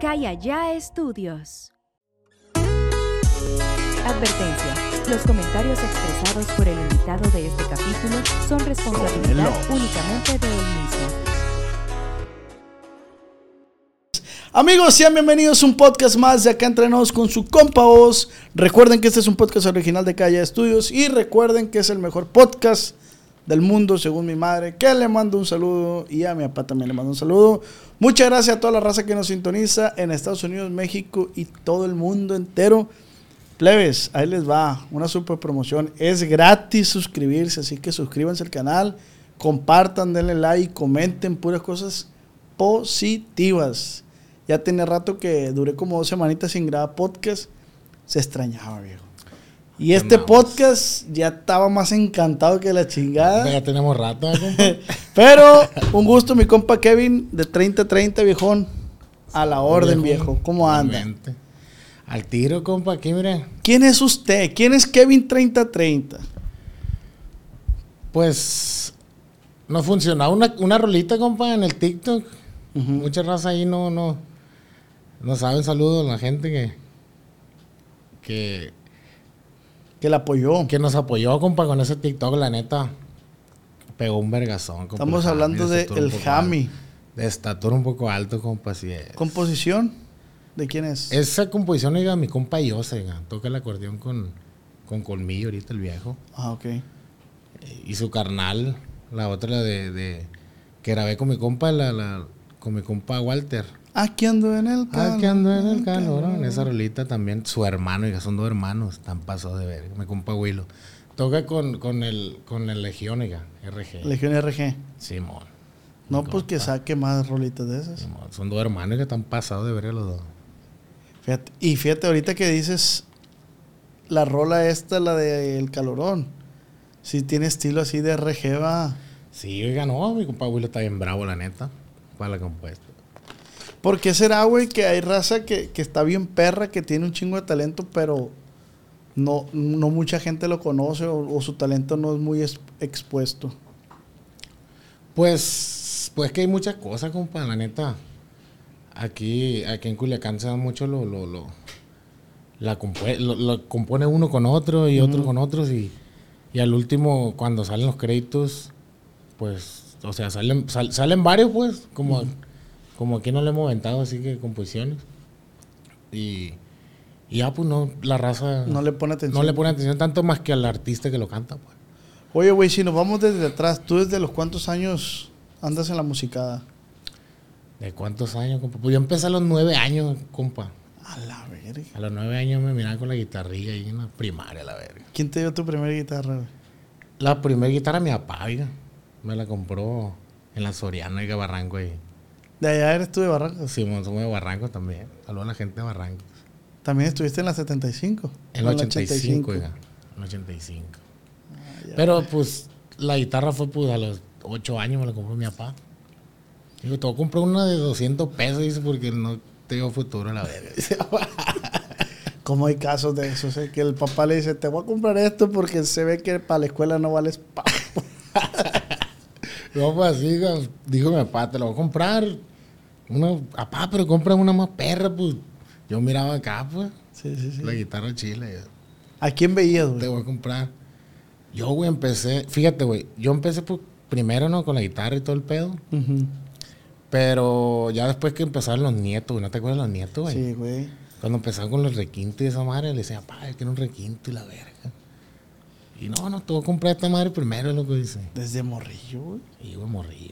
Acá y allá estudios. Advertencia. Los comentarios expresados por el invitado de este capítulo son responsabilidad únicamente de él mismo. Amigos, sean bienvenidos a un podcast más de acá entrenados con su compa voz. Recuerden que este es un podcast original de Calle Estudios y recuerden que es el mejor podcast del mundo según mi madre, que le mando un saludo y a mi papá también le mando un saludo. Muchas gracias a toda la raza que nos sintoniza en Estados Unidos, México y todo el mundo entero. Plebes, ahí les va una super promoción. Es gratis suscribirse, así que suscríbanse al canal, compartan, denle like, comenten puras cosas positivas. Ya tiene rato que duré como dos semanitas sin grabar podcast. Se extrañaba, viejo. Y este podcast ya estaba más encantado que la chingada. Ya tenemos rato, ¿eh? Pero un gusto, mi compa Kevin, de 30-30, viejón. A la orden, Viejo, viejo. ¿Cómo anda? Al tiro, compa, aquí, mire. ¿Quién es usted? ¿Quién es Kevin 30-30? Pues nos funcionaba una, una rolita, compa, en el TikTok. Mucha raza ahí no, no, no saben saludos a la gente que, que, Que la apoyó. que nos apoyó, compa, con ese TikTok, la neta. Pegó un vergazón, compa. Estamos hablando de un el Jami. alto. De estatura un poco alto, compa, así es. ¿Composición? ¿De quién es? Esa composición, oiga, mi compa Yose, oiga, toca el acordeón con, con colmillo ahorita el viejo. Ah, ok. Y su carnal, la otra la de, de que grabé con mi compa, la, la, con mi compa Walter. Aquí ando en el calor. Aquí ando en el calor, en esa rolita también, su hermano, oiga, son dos hermanos, están pasados de ver, mi compa Willow. Toca con, con el, con el Legión, oiga, RG. Legión RG. Simón. No, pues que saque más rolitas de esas. Simón. Son dos hermanos que están pasados de ver los dos. Fíjate, y fíjate, ahorita que dices la rola esta, la de El Calorón. Si tiene estilo así de RG, va. Sí, oiga, no, mi compa Willow está bien bravo, la neta, para la compuesta. ¿Por qué será, güey, que hay raza que, que está bien perra, que tiene un chingo de talento, pero no, no mucha gente lo conoce o, o su talento no es muy es- expuesto? Pues, pues que hay muchas cosas, compa, la neta. Aquí, aquí en Culiacán se da mucho lo, lo, lo, la compue- lo- lo compone uno con otro y otro con otros y, y al último, cuando salen los créditos, pues, o sea, salen, sal- salen varios, pues, como, como aquí no le hemos aventado así que composiciones. Y, y ya, pues, no, la raza No le pone atención. no le pone atención tanto más que al artista que lo canta, pues. Oye, güey, si nos vamos desde atrás, ¿tú desde los cuántos años andas en la musicada? ¿De cuántos años, compa? Pues yo empecé a los nueve años, compa. A la verga. A los nueve años me miraban con la guitarrilla ahí en la primaria, la verga. ¿Quién te dio tu primera guitarra, güey? La primera guitarra mi papá, oiga. Me la compró en la Soriana, oiga, Barranco ahí. De allá eres tú de Barrancas. Simón, somos de Barranco también. Saludos a la gente de Barranco. También estuviste en la 75. En O la 85, oiga. En el 85. Pero pues la guitarra fue pues a los ocho años me la compró mi papá. Digo, te voy a comprar una de 200 pesos, dice, porque no tengo futuro, la verga. Como hay casos de eso, sé que el papá le dice, te voy a comprar esto porque se ve que para la escuela no vales pa. No, pues así, dijo mi papá, te lo voy a comprar. Una, papá, pero compra una más perra, pues. Yo miraba acá, pues, Sí, sí, sí. la guitarra chile. ¿A quién veías, Te güey? voy a comprar. Yo, güey, empecé, fíjate, güey, yo empecé pues, primero, ¿no? Con la guitarra y todo el pedo. Pero ya después que empezaron los nietos, güey, ¿no te acuerdas de los nietos, güey? Sí, güey. Cuando empezaron con los requintos y esa madre, le decía, papá, yo quiero un requinto y la verga. Y no, no, te voy a comprar esta madre primero, lo que dice. Desde morrillo, güey. Y, güey, güey.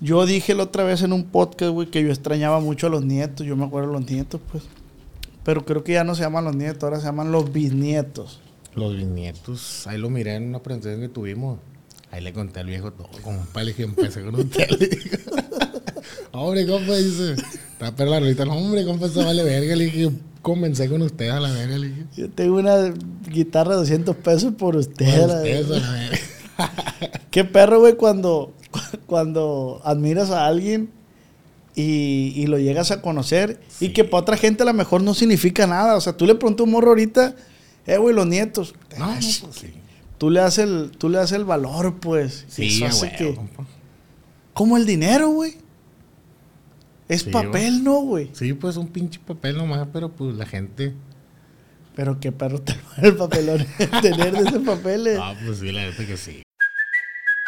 Yo dije la otra vez en un podcast, güey, que yo extrañaba mucho a los nietos. Yo me acuerdo de los nietos, pues. Pero creo que ya no se llaman los nietos, ahora se llaman los bisnietos. Los bisnietos, ahí lo miré en una presentación que tuvimos. Ahí le conté al viejo todo, compa, le dije, empecé con usted. hombre, compa, dice, está perla ahorita, no, hombre, compa, eso vale verga. Le dije, comencé con usted a la verga, le dije. Yo tengo una guitarra de 200 pesos por usted. Por usted, a la verga. Qué perro, güey, cuando, cuando admiras a alguien y, y lo llegas a conocer y que para otra gente a lo mejor no significa nada. O sea, tú le preguntas a un morro ahorita, eh, güey, los nietos. No, no, pues sí. Tú le das el, tú le das el valor, pues. Sí, Eso hace huevo, que- compa. Como el dinero, güey. Es Sí, papel, ¿no, güey? Sí, pues un pinche papel nomás, pero pues la gente. Pero qué perro te el papelón tener de ese papel. eh. Ah, pues sí, la neta que sí.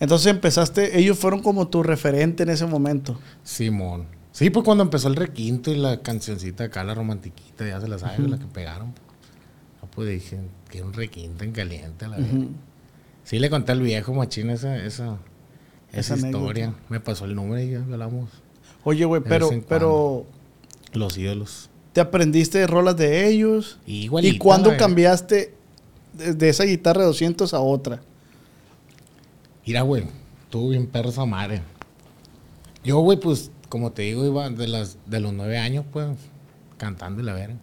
Entonces empezaste, ellos fueron como tu referente en ese momento. Simón. Sí, pues cuando empezó el requinto y la cancioncita acá, la romantiquita, ya se la sabe, la que pegaron. Ah, pues dije, que un requinto en caliente, a la verdad. Sí, le conté al viejo machín esa, esa, Esa esa, anécdota. historia. Me pasó el número y ya hablamos. Oye, güey, De pero, pero Los ídolos. te aprendiste rolas de ellos. Igualita, ¿Y cuándo cambiaste de, de esa guitarra de 200 a otra? Mira, güey, estuvo bien perro esa madre. Yo, güey, pues, como te digo, iba de, las, de los nueve años, pues, cantando y la verga.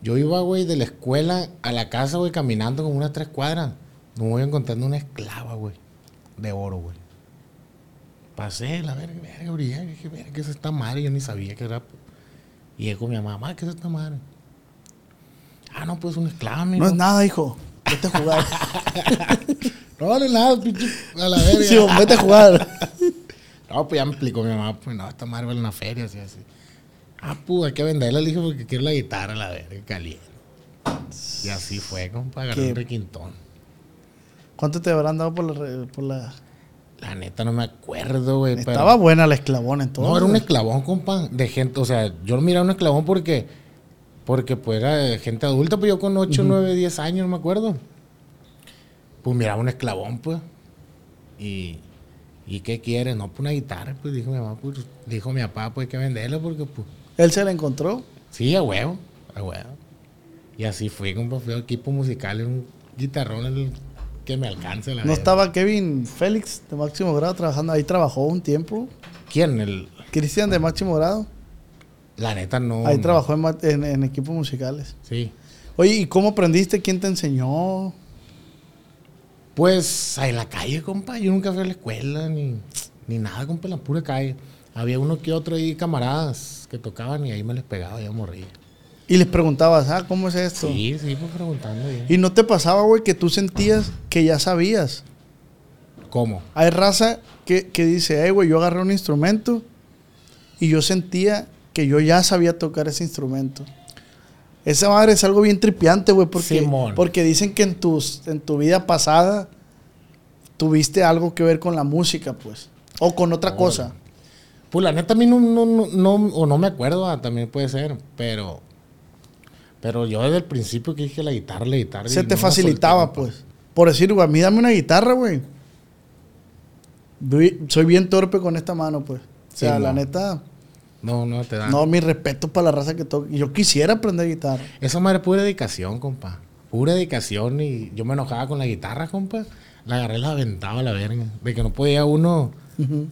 Yo iba, güey, de la escuela a la casa, güey, caminando como unas tres cuadras. Me voy encontrando una esclava, güey, de oro, güey. Pasé, la verga, verga, brillé. Dije, verga, ¿qué es esta madre? Yo ni sabía que era. Y llegó mi mamá, "Ma, ¿qué es esta madre? Ah, no, pues una esclava, mijo. No es nada, hijo. Vete a jugar. No, es nada, pinche, a la verga. sí, vete a jugar. No, pues ya me explicó mi mamá, pues no, esta madre vale en la feria, así, así. Ah, pues hay que venderla, le dije, porque quiero la guitarra, la verga, caliente. Y así fue, compa, agarré un requintón. ¿Cuánto te habrán dado por la... Por la... La neta no me acuerdo, güey. pero- Estaba buena la esclavona entonces. No, era un esclavón, compa, de gente, o sea, yo lo miraba un esclavón porque, porque pues era de gente adulta, pues yo con 8, 9, 10 años, no me acuerdo. Pues miraba un esclavón, pues. Y, ¿y qué quieres? No, pues una guitarra, pues dijo mi mamá, pues dijo mi papá, pues hay que venderla porque, pues, Él se la encontró. sí, a huevo, a huevo. Y así fui, compa, fui equipo musical, un guitarrón el que me alcance la No verga. estaba Kevin Félix de máximo grado trabajando. Ahí trabajó un tiempo. ¿Quién? El, Cristian de máximo grado. la neta no. Ahí no. trabajó en, en- en equipos musicales. Sí. Oye, ¿y cómo aprendiste? ¿Quién te enseñó? Pues en la calle, compa. Yo nunca fui a la escuela ni, ni nada, compa, en la pura calle. Había uno que otro ahí, camaradas, que tocaban y ahí me les pegaba, ya morría. Y les preguntabas, ah, ¿cómo es esto? Sí, sí, pues preguntando. ya. Y no te pasaba, güey, que tú sentías que ya sabías. ¿Cómo? Hay raza que, que dice, hey, güey, yo agarré un instrumento y yo sentía que yo ya sabía tocar ese instrumento. Esa madre es algo bien tripiante, güey, porque, Simón. porque dicen que en, tus, en tu vida pasada tuviste algo que ver con la música, pues. O con otra cosa. Pues la neta a mí no, no, no, no- o no me acuerdo, ah, también puede ser, pero... Pero yo desde el principio que dije la guitarra, la guitarra. Se te facilitaba, pues. Por decir, güey, a mí dame una guitarra, güey. Soy bien torpe con esta mano, pues. O sea, Simón. la neta, No, no te da. no, mi respeto para la raza que toca. Yo quisiera aprender guitarra. Esa madre es pura dedicación, compa. Pura dedicación y yo me enojaba con la guitarra, compa. La agarré, la aventaba a la verga. De que no podía uno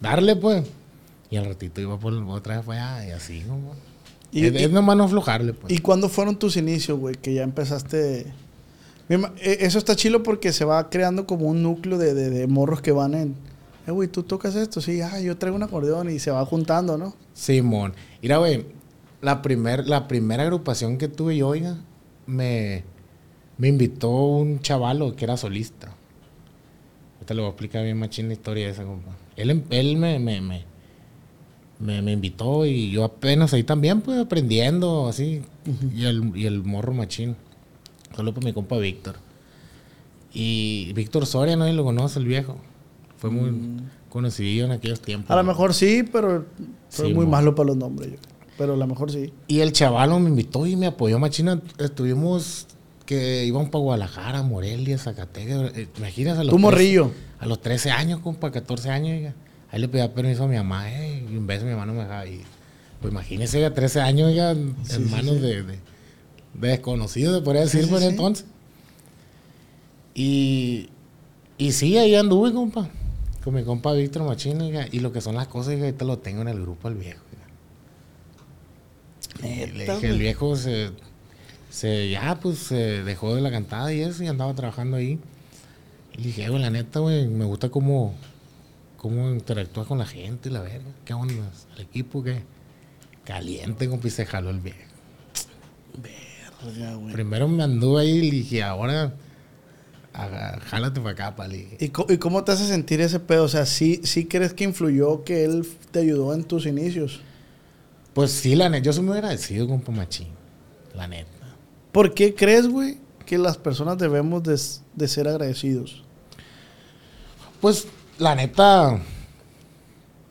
darle, pues. Y al ratito iba por otra vez para allá y así, compa. Y- es, y- es nomás no aflojarle, pues. ¿Y cuándo fueron tus inicios, güey? Que ya empezaste. Eh, Eso está chilo porque se va creando como un núcleo de, de- de morros que van en. Eh, güey, tú tocas esto, sí, ah, yo traigo un acordeón y se va juntando, ¿no? Simón. Mira, güey, la, primer, la primera agrupación que tuve yo, oiga, me, me invitó un chavalo que era solista. Ahorita le voy a explicar bien machín la historia de esa, compa. Él, em- él me, me, me, me, me invitó y yo apenas ahí también, pues, aprendiendo, así. y, el, y el morro machín. Solo por mi compa Víctor. Y Víctor Soria, nadie lo conoce, el viejo. Fue muy conocido en aquellos tiempos. Mm. A lo mejor sí, pero fue Sí, muy mo. malo para los nombres. yo. Pero a lo mejor sí. Y el chavalo me invitó y me apoyó machina. Estuvimos que íbamos para Guadalajara, Morelia, Zacatecas. eh, Imagínate a los Tú 13 morrillo. A los 13 años, compa, 14 años. oiga. Ahí le pedía permiso a mi mamá, eh, y un beso mi mamá no me dejaba ir. Pues imagínese, oiga, 13 años, oiga, en sí, manos sí. De, de- de desconocidos, se podría decir por entonces. Y, y sí, ahí anduve, compa. Con mi compa Víctor Machín, oiga, y lo que son las cosas, oiga, ahorita lo tengo en el grupo al viejo. oiga. Y le dije, el viejo se, se ya pues se dejó de la cantada y eso y andaba trabajando ahí. Y le dije, "Eh, güey, la neta, güey, me gusta cómo, cómo interactúas con la gente y la verga. ¿Qué onda? ¿El equipo qué? Caliente, compa, y se jaló el viejo. Verga, güey. Primero me anduve ahí y le dije, ahora, aga- jálate para acá, pali. ¿Y, y cómo te hace sentir ese pedo? O sea, ¿sí, ¿sí crees que influyó que él te ayudó en tus inicios? Pues sí, la neta, yo soy muy agradecido, compa Machín. La neta. ¿Por qué crees, güey, que las personas debemos de, de ser agradecidos? Pues, la neta,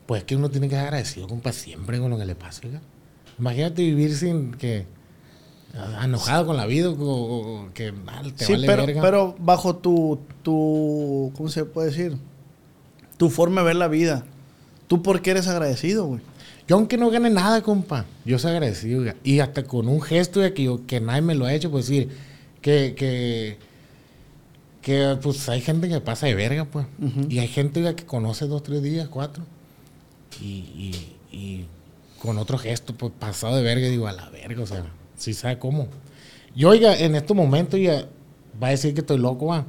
pues que uno tiene que ser agradecido, compa, siempre con lo que le pasa, oiga. Imagínate vivir sin que, enojado con la vida, o, o- o que ah, te sí, vale pero, verga. pero bajo tu, tu, ¿cómo se puede decir? Tu forma de ver la vida. ¿Tú por qué eres agradecido, güey? Yo aunque no gane nada, compa, yo soy agradecido, oiga. Y hasta con un gesto de que, yo, que nadie me lo ha hecho, pues decir, que, que, que pues hay gente que pasa de verga, pues. Y hay gente oiga, que conoce dos, tres días, cuatro. Y, y, y con otro gesto, pues pasado de verga, digo, a la verga, o sea, si sabe cómo. Yo, oiga, en estos momentos, ya va a decir que estoy loco, va.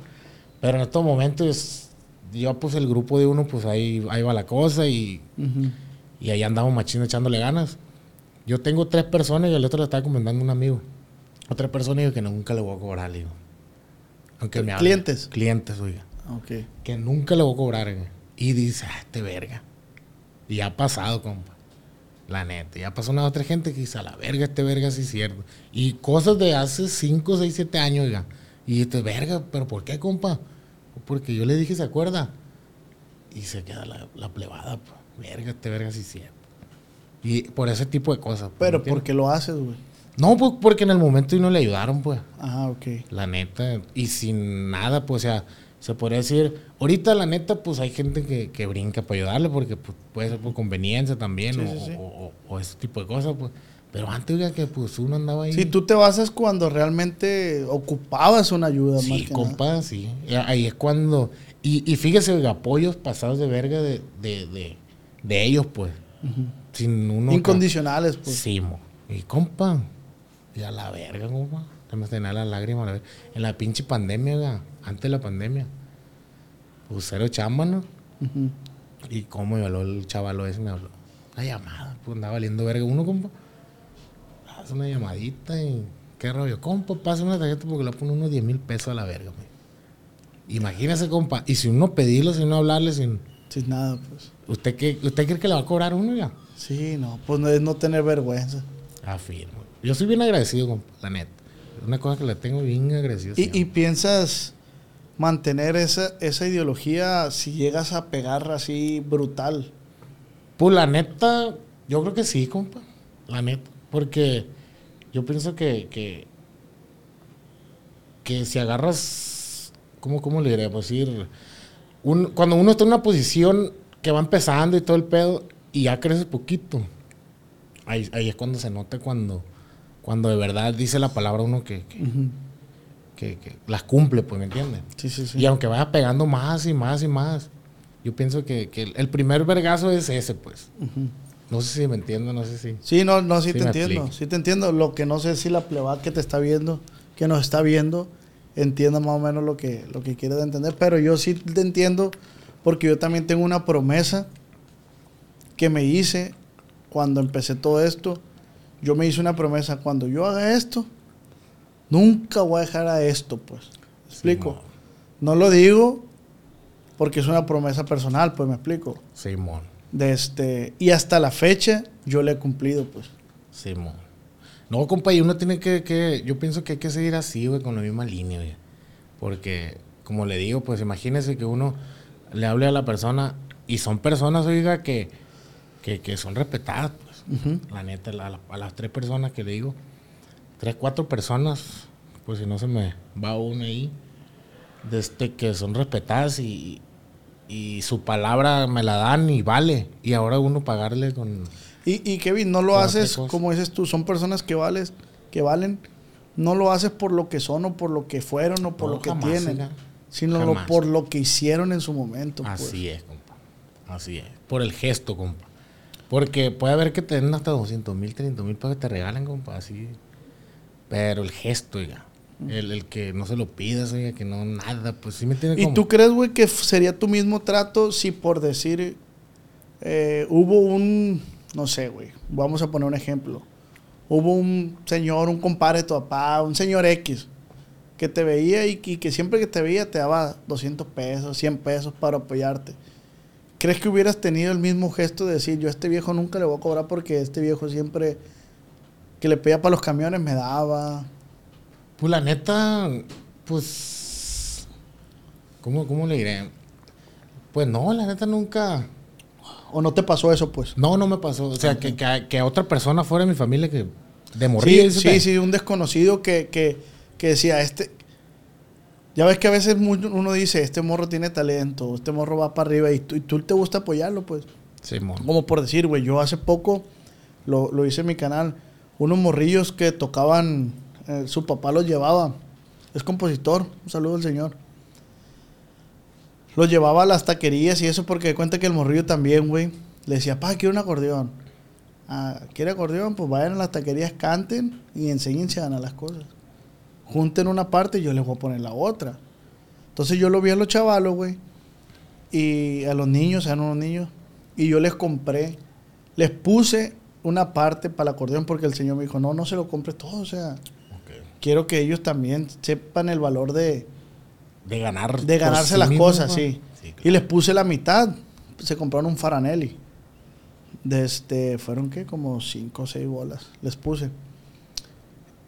Pero en estos momentos, yo pues el grupo de uno, pues ahí, ahí va la cosa y... Y ahí andamos machino echándole ganas. Yo tengo tres personas y el otro le estaba comentando a un amigo. Otra persona digo que nunca le voy a cobrar, le digo. Aunque me hable. ¿Clientes? Clientes, oiga. Ok. Que nunca le voy a cobrar, oiga. Y dice, ah, este verga. Y ha pasado, compa. La neta. Ya pasó una otra gente que dice, a la verga, este verga sí es cierto. Y cosas de hace 5, 6, 7 años, oiga. Y este verga, ¿pero por qué, compa? Porque yo le dije, ¿se acuerda? Y se queda la, la plebada, pues. Verga, este verga sí es cierto. Y por ese tipo de cosas. pues, Pero ¿me ¿por qué lo haces, güey? No, pues porque en el momento y no le ayudaron, pues. Ajá, ok. La neta. Y sin nada, pues, o sea, se podría decir. Ahorita, la neta, pues hay gente que, que brinca para ayudarle porque pues, puede ser por conveniencia también Sí, o, sí, sí. o- o- o ese tipo de cosas, pues. Pero antes, oiga, que pues uno andaba ahí. Sí, tú te basas cuando realmente ocupabas una ayuda más Sí, nada. compa, sí. Ahí es cuando. Y, y fíjese, apoyos pasados de verga de, de, de, de ellos, pues. Sin uno. Incondicionales, pues. Sí, mo. Y compa. Y a la verga, compa. Se me tenía las lágrimas. la. En la pinche pandemia, antes de la pandemia. Pues cero chamba, ¿no? Y cómo me habló el chavalo ese, me habló. Una llamada, pues andaba valiendo verga. Uno, compa. Hace una llamadita y. ¿Qué rollo? Compa, pasa una tarjeta porque le pone unos 10 mil pesos a la verga, me. Imagínese, compa. Y si uno pedirlo, si uno hablarle, sin. Sin nada, pues. ¿Usted, qué, ¿Usted cree que le va a cobrar uno ya? Sí, no, pues no es no tener vergüenza. Afirmo. Yo soy bien agradecido, compa, la neta. Una cosa que le tengo bien agradecido. Y, piensas mantener esa, esa ideología si llegas a pegar así brutal. Pues la neta, yo creo que sí, compa. La neta. Porque yo pienso que, que, que si agarras, ¿cómo, cómo le diré? Pues decir, un- cuando uno está en una posición que va empezando y todo el pedo, y ya crece poquito, ahí, ahí es cuando se nota cuando, cuando de verdad dice la palabra uno que, que, que- que las cumple, pues, ¿me entiendes? Sí, sí, sí. Y aunque vaya pegando más y más y más, yo pienso que, que el- primer vergazo es ese, pues. No sé si me entiendo, no sé si. Sí, no, no, sí, te entiendo. Sí te entiendo. Lo que no sé si la plebada que te está viendo, que nos está viendo, entienda más o menos lo que, lo que quieres entender. Pero yo sí te entiendo porque yo también tengo una promesa que me hice cuando empecé todo esto. Yo me hice una promesa, cuando yo haga esto, nunca voy a dejar a esto, pues. ¿Me explico? No lo digo porque es una promesa personal, pues me explico. Simón, De este, y hasta la fecha yo le he cumplido, pues. Simón. No, compa, y uno tiene que, que- Yo pienso que hay que seguir así, güey, con la misma línea, güey. Porque, como le digo, pues imagínese que uno. le hable a la persona. Y son personas, oiga, que, que, que son respetadas, pues. La neta, la- a las tres personas que le digo, tres, cuatro personas, pues si no se me va uno ahí, de este, que son respetadas y, y su palabra me la dan y vale. Y ahora uno pagarle con... Y, y Kevin, no lo haces, como dices tú, son personas que vales, que valen, no lo haces por lo que son o por lo que fueron o por No, lo que tienen, sino lo- por lo que hicieron en su momento. pues. Así es, compa. Así es. Por el gesto, compa. Porque puede haber que te den hasta 200 mil, 30 mil para que te regalen, compa. Así. Pero el gesto, oiga. El, el que no se lo pidas, oiga, que no nada. Pues sí me tiene ¿Y como... tú crees, güey, que sería tu mismo trato si por decir eh, hubo un, no sé, güey, vamos a poner un ejemplo. Hubo un señor, un compadre de tu papá, un señor X, que te veía y, que- y que siempre que te veía te daba 200 pesos, 100 pesos para apoyarte. ¿Crees que hubieras tenido el mismo gesto de decir, yo a este viejo nunca le voy a cobrar porque este viejo siempre que le pedía para los camiones me daba? Pues la neta, pues... ¿Cómo, ¿Cómo le diré? Pues no, la neta nunca... ¿O no te pasó eso, pues? No, no me pasó. O sea, que, que, que otra persona fuera de mi familia que... De morir. Sí, sí, sí, un desconocido que, que, que decía, este... Ya ves que a veces uno dice, este morro tiene talento, este morro va para arriba y tú, y tú te gusta apoyarlo, pues. Simón. Como por decir, güey, yo hace poco lo, lo hice en mi canal, unos morrillos que tocaban, eh, su papá los llevaba, es compositor, un saludo al señor. Los llevaba a las taquerías y eso porque cuenta que el morrillo también, güey, le decía, pa, quiero un acordeón. Ah, ¿Quiere acordeón? Pues vayan a las taquerías, canten y enséñense a ganar las cosas. Junten una parte y yo les voy a poner la otra. Entonces yo lo vi a los chavalos, güey. Y a los niños, eran unos niños. Y yo les compré, les puse una parte para el acordeón porque el señor me dijo, no, no se lo compres todo. O sea, quiero que ellos también sepan el valor de, De ganar. de por ganarse sí las mismo, cosas, ¿no? sí. Sí, Y les puse la mitad. Se compraron un Faranelli. De este, fueron qué, como cinco o seis bolas. Les puse.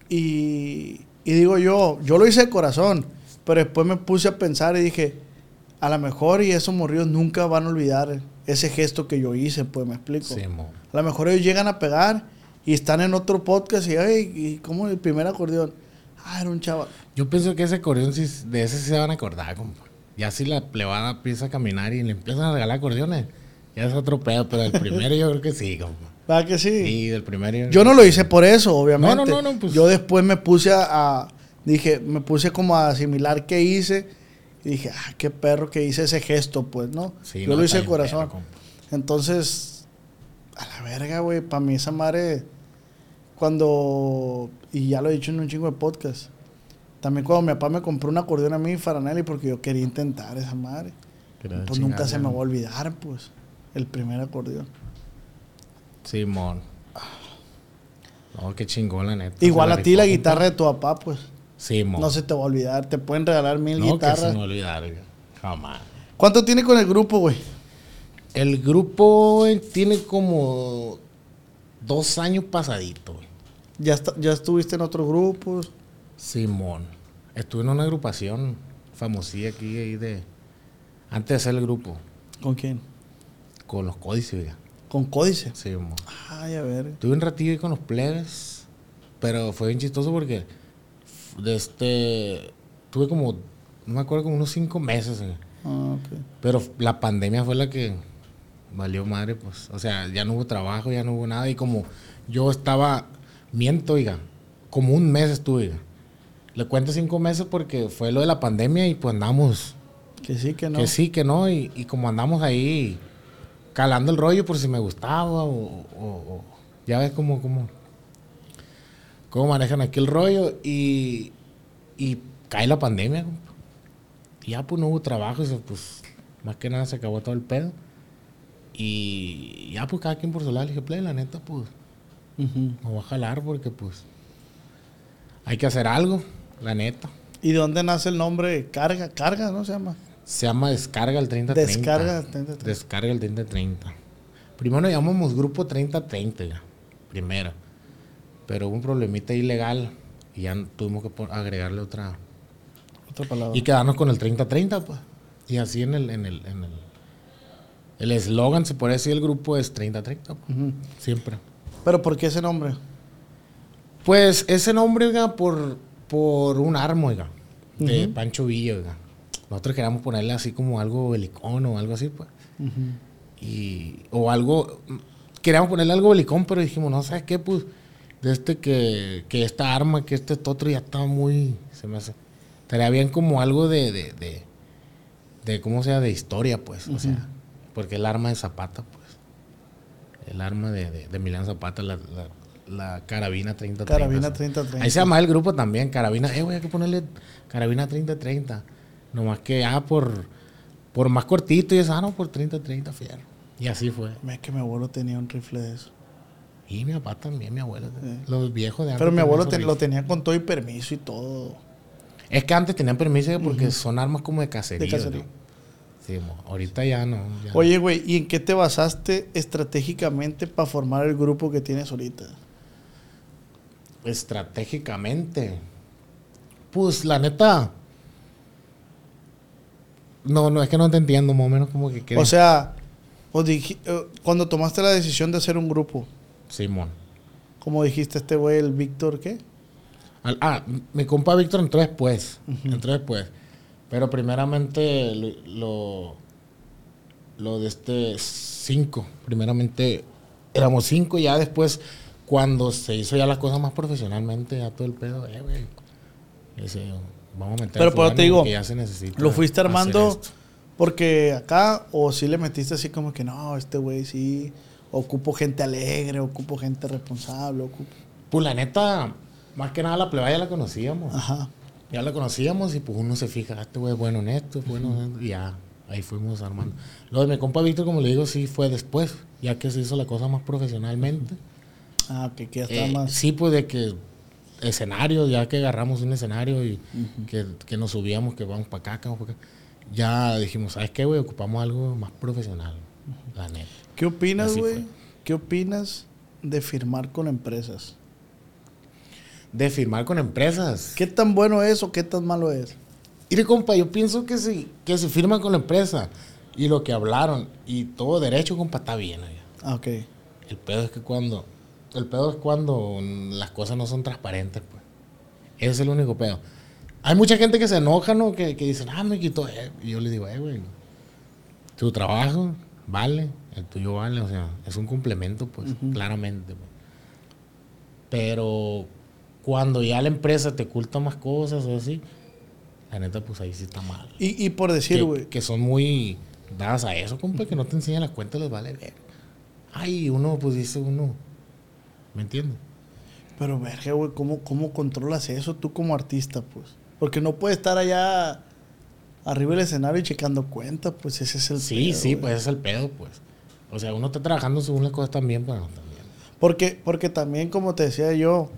Y, y digo yo, yo lo hice de corazón. Pero después me puse a pensar y dije, a lo mejor y esos morridos nunca van a olvidar ese gesto que yo hice, pues me explico. A lo mejor ellos llegan a pegar y están en otro podcast y, ay, ¿y cómo el primer acordeón? Ah, era un chaval. Yo pienso que ese acordeón, sí- de ese sí se van a acordar, compa. Ya si la plebada empieza a caminar y le empiezan a regalar acordeones, ya es otro pedo, pero el primero yo creo que sí, compa. ¿Verdad que Sí, del primero. Yo no lo hice por eso, obviamente. No, no, no, no, pues- Yo después me puse a, a- dije, me puse como a asimilar qué hice y dije, ah, qué perro que hice ese gesto, pues, ¿no? Sí, Yo no, lo hice de corazón. perro. Entonces, a la verga, güey, para mí esa madre, cuando, y ya lo he dicho en un chingo de podcast, también cuando mi papá me compró un acordeón a mí, Faranelli, porque yo quería intentar esa madre. Quería Pues nunca se me va a olvidar, pues, el primer acordeón. Simón. No, qué chingón, la neta. Igual a ti la guitarra de tu papá, pues. Simón. No se te va a olvidar. Te pueden regalar mil No, que se guitarras. me olvidar. Jamás. ¿Cuánto tiene con el grupo, güey? El grupo eh, tiene como dos años pasadito, güey. Ya, está- ya estuviste en otros grupos. Simón. Estuve en una agrupación famosilla aquí ahí de. Antes de hacer el grupo. ¿Con quién? Con los códices, oiga. Con Códice. Simón. Ay, a ver. Tuve un ratillo ahí con los plebes. Pero fue bien chistoso porque. De este. Tuve como. No me acuerdo, como unos cinco meses. oiga. Ah, ok. Pero la pandemia fue la que valió madre, pues. O sea, ya no hubo trabajo, ya no hubo nada. Y como yo estaba, miento, oiga, como un mes estuve, oiga. Le cuento cinco meses porque fue lo de la pandemia y pues andamos, Que sí, que no. que sí, que no. Y, y como andamos ahí calando el rollo por si me gustaba o, o- o- ya ves cómo, cómo, cómo manejan aquí el rollo. Y, y cae la pandemia, compa. Y ya pues no hubo trabajo, y se, pues más que nada se acabó todo el pedo. Y ya pues cada quien por su lado, le dije, play, la neta, pues Ujú. me voy a jalar porque pues hay que hacer algo, la neta. ¿Y de dónde nace el nombre? Carga, carga, ¿no se llama? Se llama Descarga el 3030. Descarga el 3030. Descarga el 3030. Primero llamamos Grupo 3030, ya, primero. Pero hubo un problemita ilegal y ya tuvimos que agregarle otra. Otra palabra. Y quedarnos con el 3030, pues. Y así en el, en el, en el, el eslogan, se puede decir, el grupo es 30-30, pues, siempre. Pero ¿por qué ese nombre? Pues ese nombre, oiga, por, por un arma, oiga, de Pancho Villa, oiga. Nosotros queríamos ponerle así como algo belicón o algo así, pues. Y, o algo, queríamos ponerle algo belicón, pero dijimos, no, ¿sabes qué? Pues, de este que, que esta arma, que este otro ya está muy, se me hace, estaría bien como algo de, de, de, de ¿cómo sea? De historia, pues, o sea, porque el arma de Zapata, pues. El arma de, de, de Milán Zapata, la, la, la carabina 30-30. Carabina o sea. 30-30. Ahí se llama el grupo también, carabina. Eh, güey, hay que ponerle carabina 30-30. Nomás que, ah, por, por más cortito y eso, ah, no, por 30-30, fierro. Y así fue. Es que mi abuelo tenía un rifle de eso. Y mi papá también, mi abuelo. Los viejos de antes. Pero mi abuelo te- lo tenía con todo y permiso y todo. Es que antes tenían permiso porque son armas como de cacería. De cacería. Sí, ahorita ya no. ya no. Oye, güey, ¿y en qué te basaste estratégicamente para formar el grupo que tienes ahorita? Estratégicamente. Pues la neta. No, no, es que no te entiendo, más o menos como que O sea, eh, cuando tomaste la decisión de hacer un grupo, Simón. como dijiste este güey, el Víctor, ¿qué? Al- ah, mi compa Víctor entró después. Entró después. Pero primeramente lo, lo, lo de este cinco. Primeramente éramos cinco. Ya después, cuando se hizo ya las cosas más profesionalmente, ya todo el pedo, eh, güey. Vamos a meter Pero por eso te digo, ya se necesita ¿Lo fuiste armando porque acá o sí le metiste así como que no, este güey sí, ocupo gente alegre, ocupo gente responsable, ocupo... Pues la neta, más que nada la plebaya la conocíamos. Ajá. Ya la conocíamos y pues uno se fija, este güey es bueno en esto, es bueno en esto", y ya, ahí fuimos armando. Lo de mi compa Víctor, como le digo, sí fue después, ya que se hizo la cosa más profesionalmente. Ah, que, que ya está Eh, más... Sí, pues de que escenarios, ya que agarramos un escenario y que, que nos subíamos, que vamos para acá, que vamos para acá, ya dijimos, ¿sabes qué, güey? Ocupamos algo más profesional, la neta. ¿Qué opinas, güey? ¿Qué opinas de firmar con empresas? De firmar con empresas. ¿Qué tan bueno es o qué tan malo es? Mire, compa, yo pienso que si, que si firman con la empresa y lo que hablaron y todo derecho, compa, está bien. oiga. Ah, ok. El pedo es que cuando. El pedo es cuando las cosas no son transparentes, pues. Ese es el único pedo. Hay mucha gente que se enoja, ¿no? Que, que dicen, ah, me quitó. eh". Y yo le digo, eh, güey. Tu trabajo vale, el tuyo vale, o sea, es un complemento, pues, claramente. pues. Pero cuando ya la empresa te oculta más cosas o así, la neta, pues ahí sí está mal. Y, y por decir, que, güey, que son muy dadas a eso, compa, que no te enseñan la cuenta, les vale ver. Ay, uno, pues dice uno, ¿me entiendes? pero verga, güey, ¿cómo, ¿cómo controlas eso tú como artista, pues? Porque no puedes estar allá arriba del escenario y checando cuentas, pues ese es el Sí, pedo, sí, güey. pues ese es el pedo, pues. O sea, uno está trabajando según las cosas también, pero no también. Porque, porque también, como te decía yo,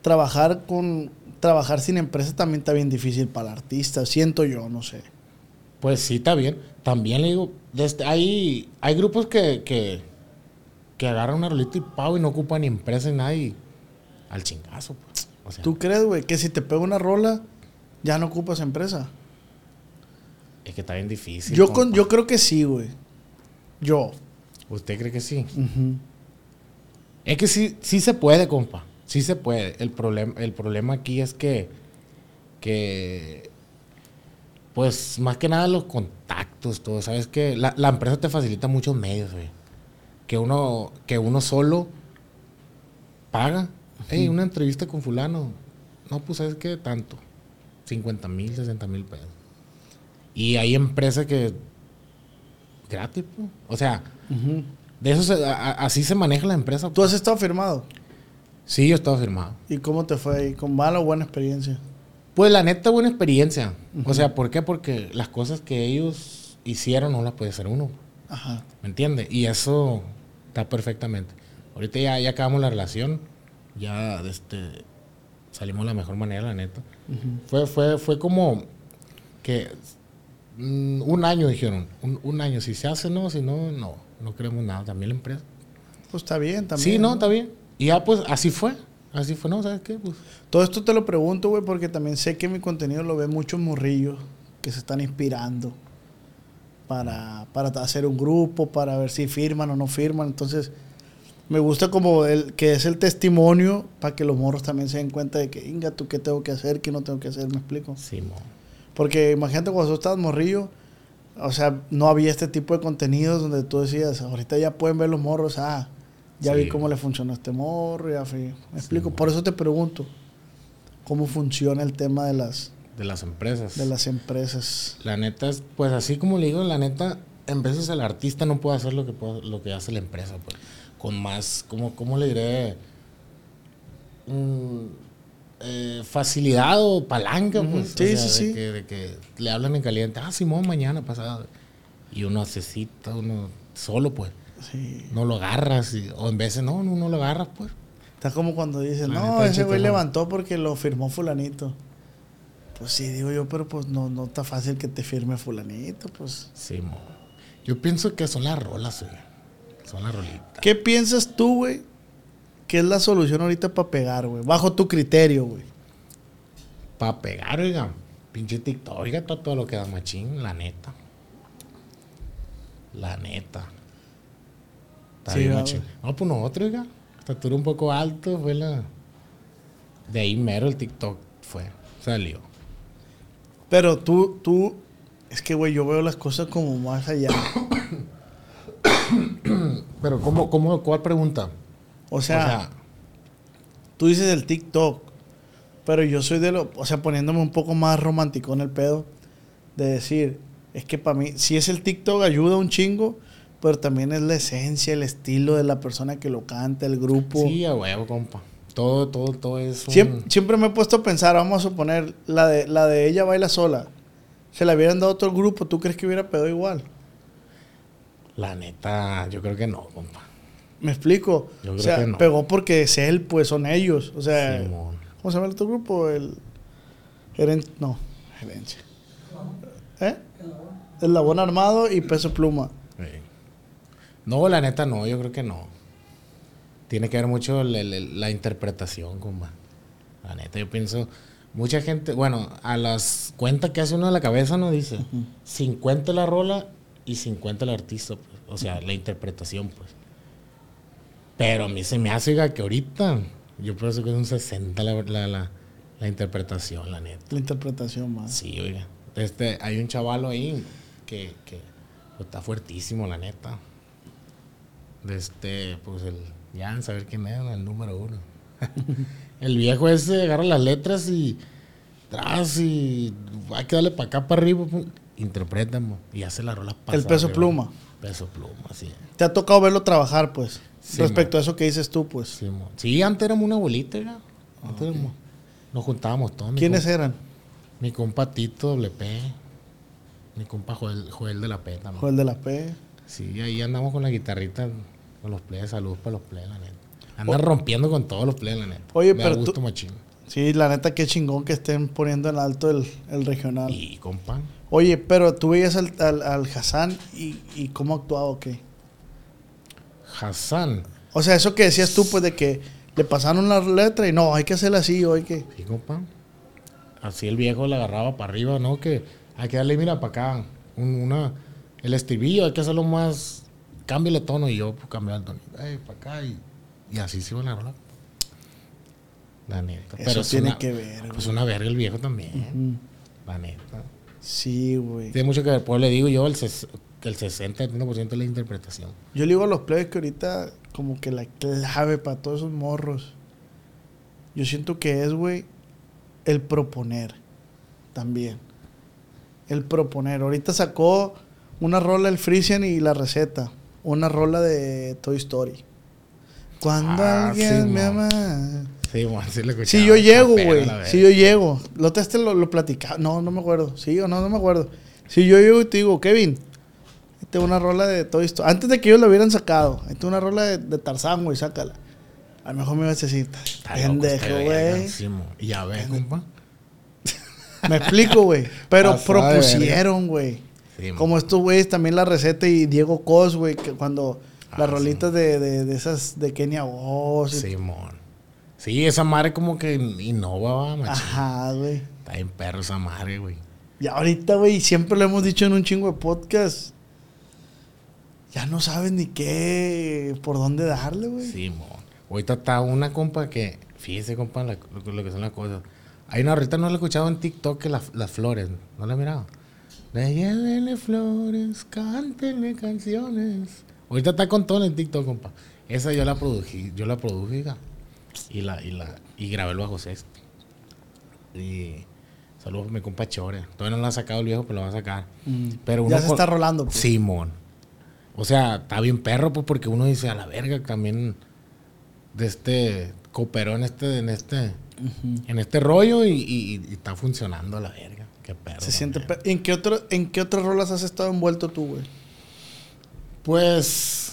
trabajar con trabajar sin empresa también está bien difícil para el artista, siento yo, no sé. Pues sí, está bien. También le digo, desde, hay, hay grupos que, que, que agarran una rolita y pavo y no ocupan ni empresa ni nada y al chingazo, pues. O sea, ¿Tú crees, güey, que si te pega una rola, ya no ocupas empresa? es que está bien difícil. yo, con, yo creo que sí, güey. Yo. ¿Usted cree que sí? Es que sí, sí se puede, compa. Sí se puede. El problema, el problema aquí es que, que, pues, más que nada los contactos, todo. Sabes que la, la empresa te facilita muchos medios, güey. Que uno, que uno solo paga. Hey, una entrevista con fulano. No, pues, ¿sabes qué? Tanto. 50 mil, 60 mil pesos. Y hay empresas que... Gratis, pues. O sea, de eso se- a- así se maneja la empresa. ¿Tú pues. has estado firmado? Sí, yo estaba firmado. ¿Y cómo te fue ahí? ¿Con mala o buena experiencia? Pues la neta, buena experiencia. O sea, ¿por qué? Porque las cosas que ellos hicieron no las puede hacer uno. Ajá. ¿Me entiendes? Y eso está perfectamente. Ahorita ya, ya acabamos la relación. Ya este, salimos de la mejor manera, la neta. fue, fue, fue como que mm, un año dijeron. Un, un año. Si se hace, no. Si no, no. No queremos nada. También la empresa. Pues está bien también. sí, no, está bien. Y ya pues así fue. Así fue, ¿no? ¿Sabes qué? Pues Todo esto te lo pregunto, güey, porque también sé que mi contenido lo ven muchos morrillos que se están inspirando para, para hacer un grupo, para ver si firman o no firman. Entonces, me gusta como el que es el testimonio para que los morros también se den cuenta de que, inga, tú qué tengo que hacer, qué no tengo que hacer, ¿me explico? Simón. Porque imagínate cuando tú estabas morrillo, o sea, no había este tipo de contenidos donde tú decías, ahorita ya pueden ver los morros, ah, ya Sí. vi cómo le funcionó a este morro, ya fui. Me explico, por eso te pregunto, ¿cómo funciona el tema de las, De las empresas. de las empresas? La neta es, pues así como le digo, la neta, en veces el artista no puede hacer lo que puede- lo que hace la empresa, pues. Con más, como, ¿cómo le diré? Mm, eh, facilidad o palanca, pues. o sí, sea, sí, de sí. Que, de que le hablan en caliente, ah, Simón, mañana pasado. Y uno hace cita, uno solo, pues. Sí. No lo agarras, y- o en veces no, no, no lo agarras, pues. Está como cuando dicen, La no, ese güey levantó porque lo firmó fulanito. Pues sí, digo yo, pero pues no, no está fácil que te firme fulanito, pues. Simón. Yo pienso que son las rolas, güey. Son las rolitas. ¿Qué piensas tú, güey? ¿Qué es la solución ahorita para pegar, güey? Bajo tu criterio, güey. Para pegar, oiga. Pinche TikTok, oiga, está todo lo que da machín, la neta. La neta. Está Sí, bien machín. No, pues nosotros, oiga. Estatura un poco alto, fue la. De ahí mero el TikTok fue. Salió. Pero tú, tú, es que, güey, yo veo las cosas como más allá. Pero, ¿cómo, cómo, cuál pregunta? O sea, tú dices el TikTok, pero yo soy de lo, o sea, poniéndome un poco más romántico en el pedo, de decir, es que para mí, si es el TikTok, ayuda un chingo, pero también es la esencia, el estilo de la persona que lo canta, el grupo. sí, a huevo, compa. Todo, todo, todo es. un- Siempre, siempre me he puesto a pensar, vamos a suponer, la de, la de ella baila sola. Se la hubieran dado a otro grupo, ¿tú crees que hubiera pedo igual? La neta, yo creo que no, compa. ¿Me explico? Yo o creo sea, que no. pegó porque es él, pues son ellos. O sea, Simón. ¿cómo se llama el otro grupo? El gerente, no, gerencia. ¿Eh? El labón armado y peso pluma. Sí. No, la neta no, yo creo que no. Tiene que ver mucho el- el- la interpretación, compa. La neta, yo pienso, mucha gente, bueno, a las cuentas que hace uno de la cabeza, ¿no? Dice, 50 la rola y 50 el artista, pues. O sea, la interpretación, pues. Pero a mí se me hace oiga, que ahorita, yo pienso que es un 60 la, la, la, la interpretación, la neta. La interpretación más. Sí, oiga. Este, hay un chavalo ahí que, que pues, está fuertísimo, la neta. De este, pues el. Ya van a saber quién es, el número uno. el viejo ese agarra las letras y. Tras y. Hay que darle para acá, para arriba. Interpretan y hace la rola El peso arriba. pluma. Peso pluma, sí. Te ha tocado verlo trabajar, pues. Sí, respecto a eso que dices tú, pues. Sí. Sí, antes éramos una abuelita, ya. Antes éramos- nos juntábamos todos. ¿Quiénes eran? Mi compa Tito doble P. Mi compa Joel, Joel de la P también. Joel de la P. Sí, ahí andamos con la guitarrita, con los plebes, salud para los plebes, la neta. Andan rompiendo con todos los plebes, la neta. Oye, Me da pero gusto tú- machín. Sí, la neta, qué chingón que estén poniendo en alto el, el regional. Y compa, Oye, pero tú veías al, al, al Hassan y, y cómo actuaba o qué. Hassan. O sea, eso que decías tú, pues de que le pasaron la letra y no, hay que hacerla así o hay que. Sí, compa. Así el viejo la agarraba para arriba, ¿no? Que hay que darle, mira, para acá. un- una, el estribillo, hay que hacerlo más. Cámbiale tono y yo pues, cambiaba el tono. Para acá y, y así se iba la rola. La neta. Eso es tiene una- que ver, Pues una verga el viejo también. Mm, La neta. Sí, güey. Tiene mucho que ver. Pues le digo yo el ses- el 60-70% es la interpretación. Yo le digo a los plebes que ahorita, como que la clave para todos esos morros, yo siento que es, güey, el proponer. También. El proponer. Ahorita sacó una rola el Frisian y la receta. Una rola de Toy Story. Cuando Ah, alguien sí, me ama. Sí, man, sí lo. Si yo llego, güey. Si yo llego. Lo este lo, lo platicaba. No, no me acuerdo. Sí o no, no me acuerdo. Si yo llego y te digo, Kevin, esta es una rola de Toy Story. Antes de que ellos la hubieran sacado, esta es una rola de, de Tarzán, güey, sácala. A lo mejor me ibas a decir, pendejo, güey. ya ves, compa. Me explico, güey. Pero Pasada propusieron, güey. Sí, mo. Como estos güeyes, también la receta y Diego Cos, güey, que cuando Ah, las sí. rolitas de, de, de esas de Kenia Oz. y- Simón. Sí, esa madre como que innova, va. Ajá, güey. Está bien perro esa madre, güey. Y ahorita, güey, siempre lo hemos dicho en un chingo de podcast. Ya no saben ni qué, por dónde darle, güey. Sí, mo. Ahorita está una compa que, fíjese, compa, la- lo, lo que son las cosas. Hay una ahorita no la he escuchado en TikTok que la- las flores, ¿no la he mirado? Le llévenle flores, cántenle canciones. Ahorita está con todo en el TikTok, compa. Esa yo la prodují, yo la produje, y la, y la, y grabé el bajo sexto. Y saludos a mi compa Chore. Todavía no lo ha sacado el viejo, pero lo va a sacar. Pero Mm. Ya uno se con- está rolando. pues. Simón. O sea, está bien perro, pues, porque uno dice, a la verga, también de este, cooperó en este, en este, en este rollo y, y- y está funcionando a la verga. Qué perro. Se siente. ¿En qué, otro, ¿En qué otras rolas has estado envuelto tú, güey? Pues,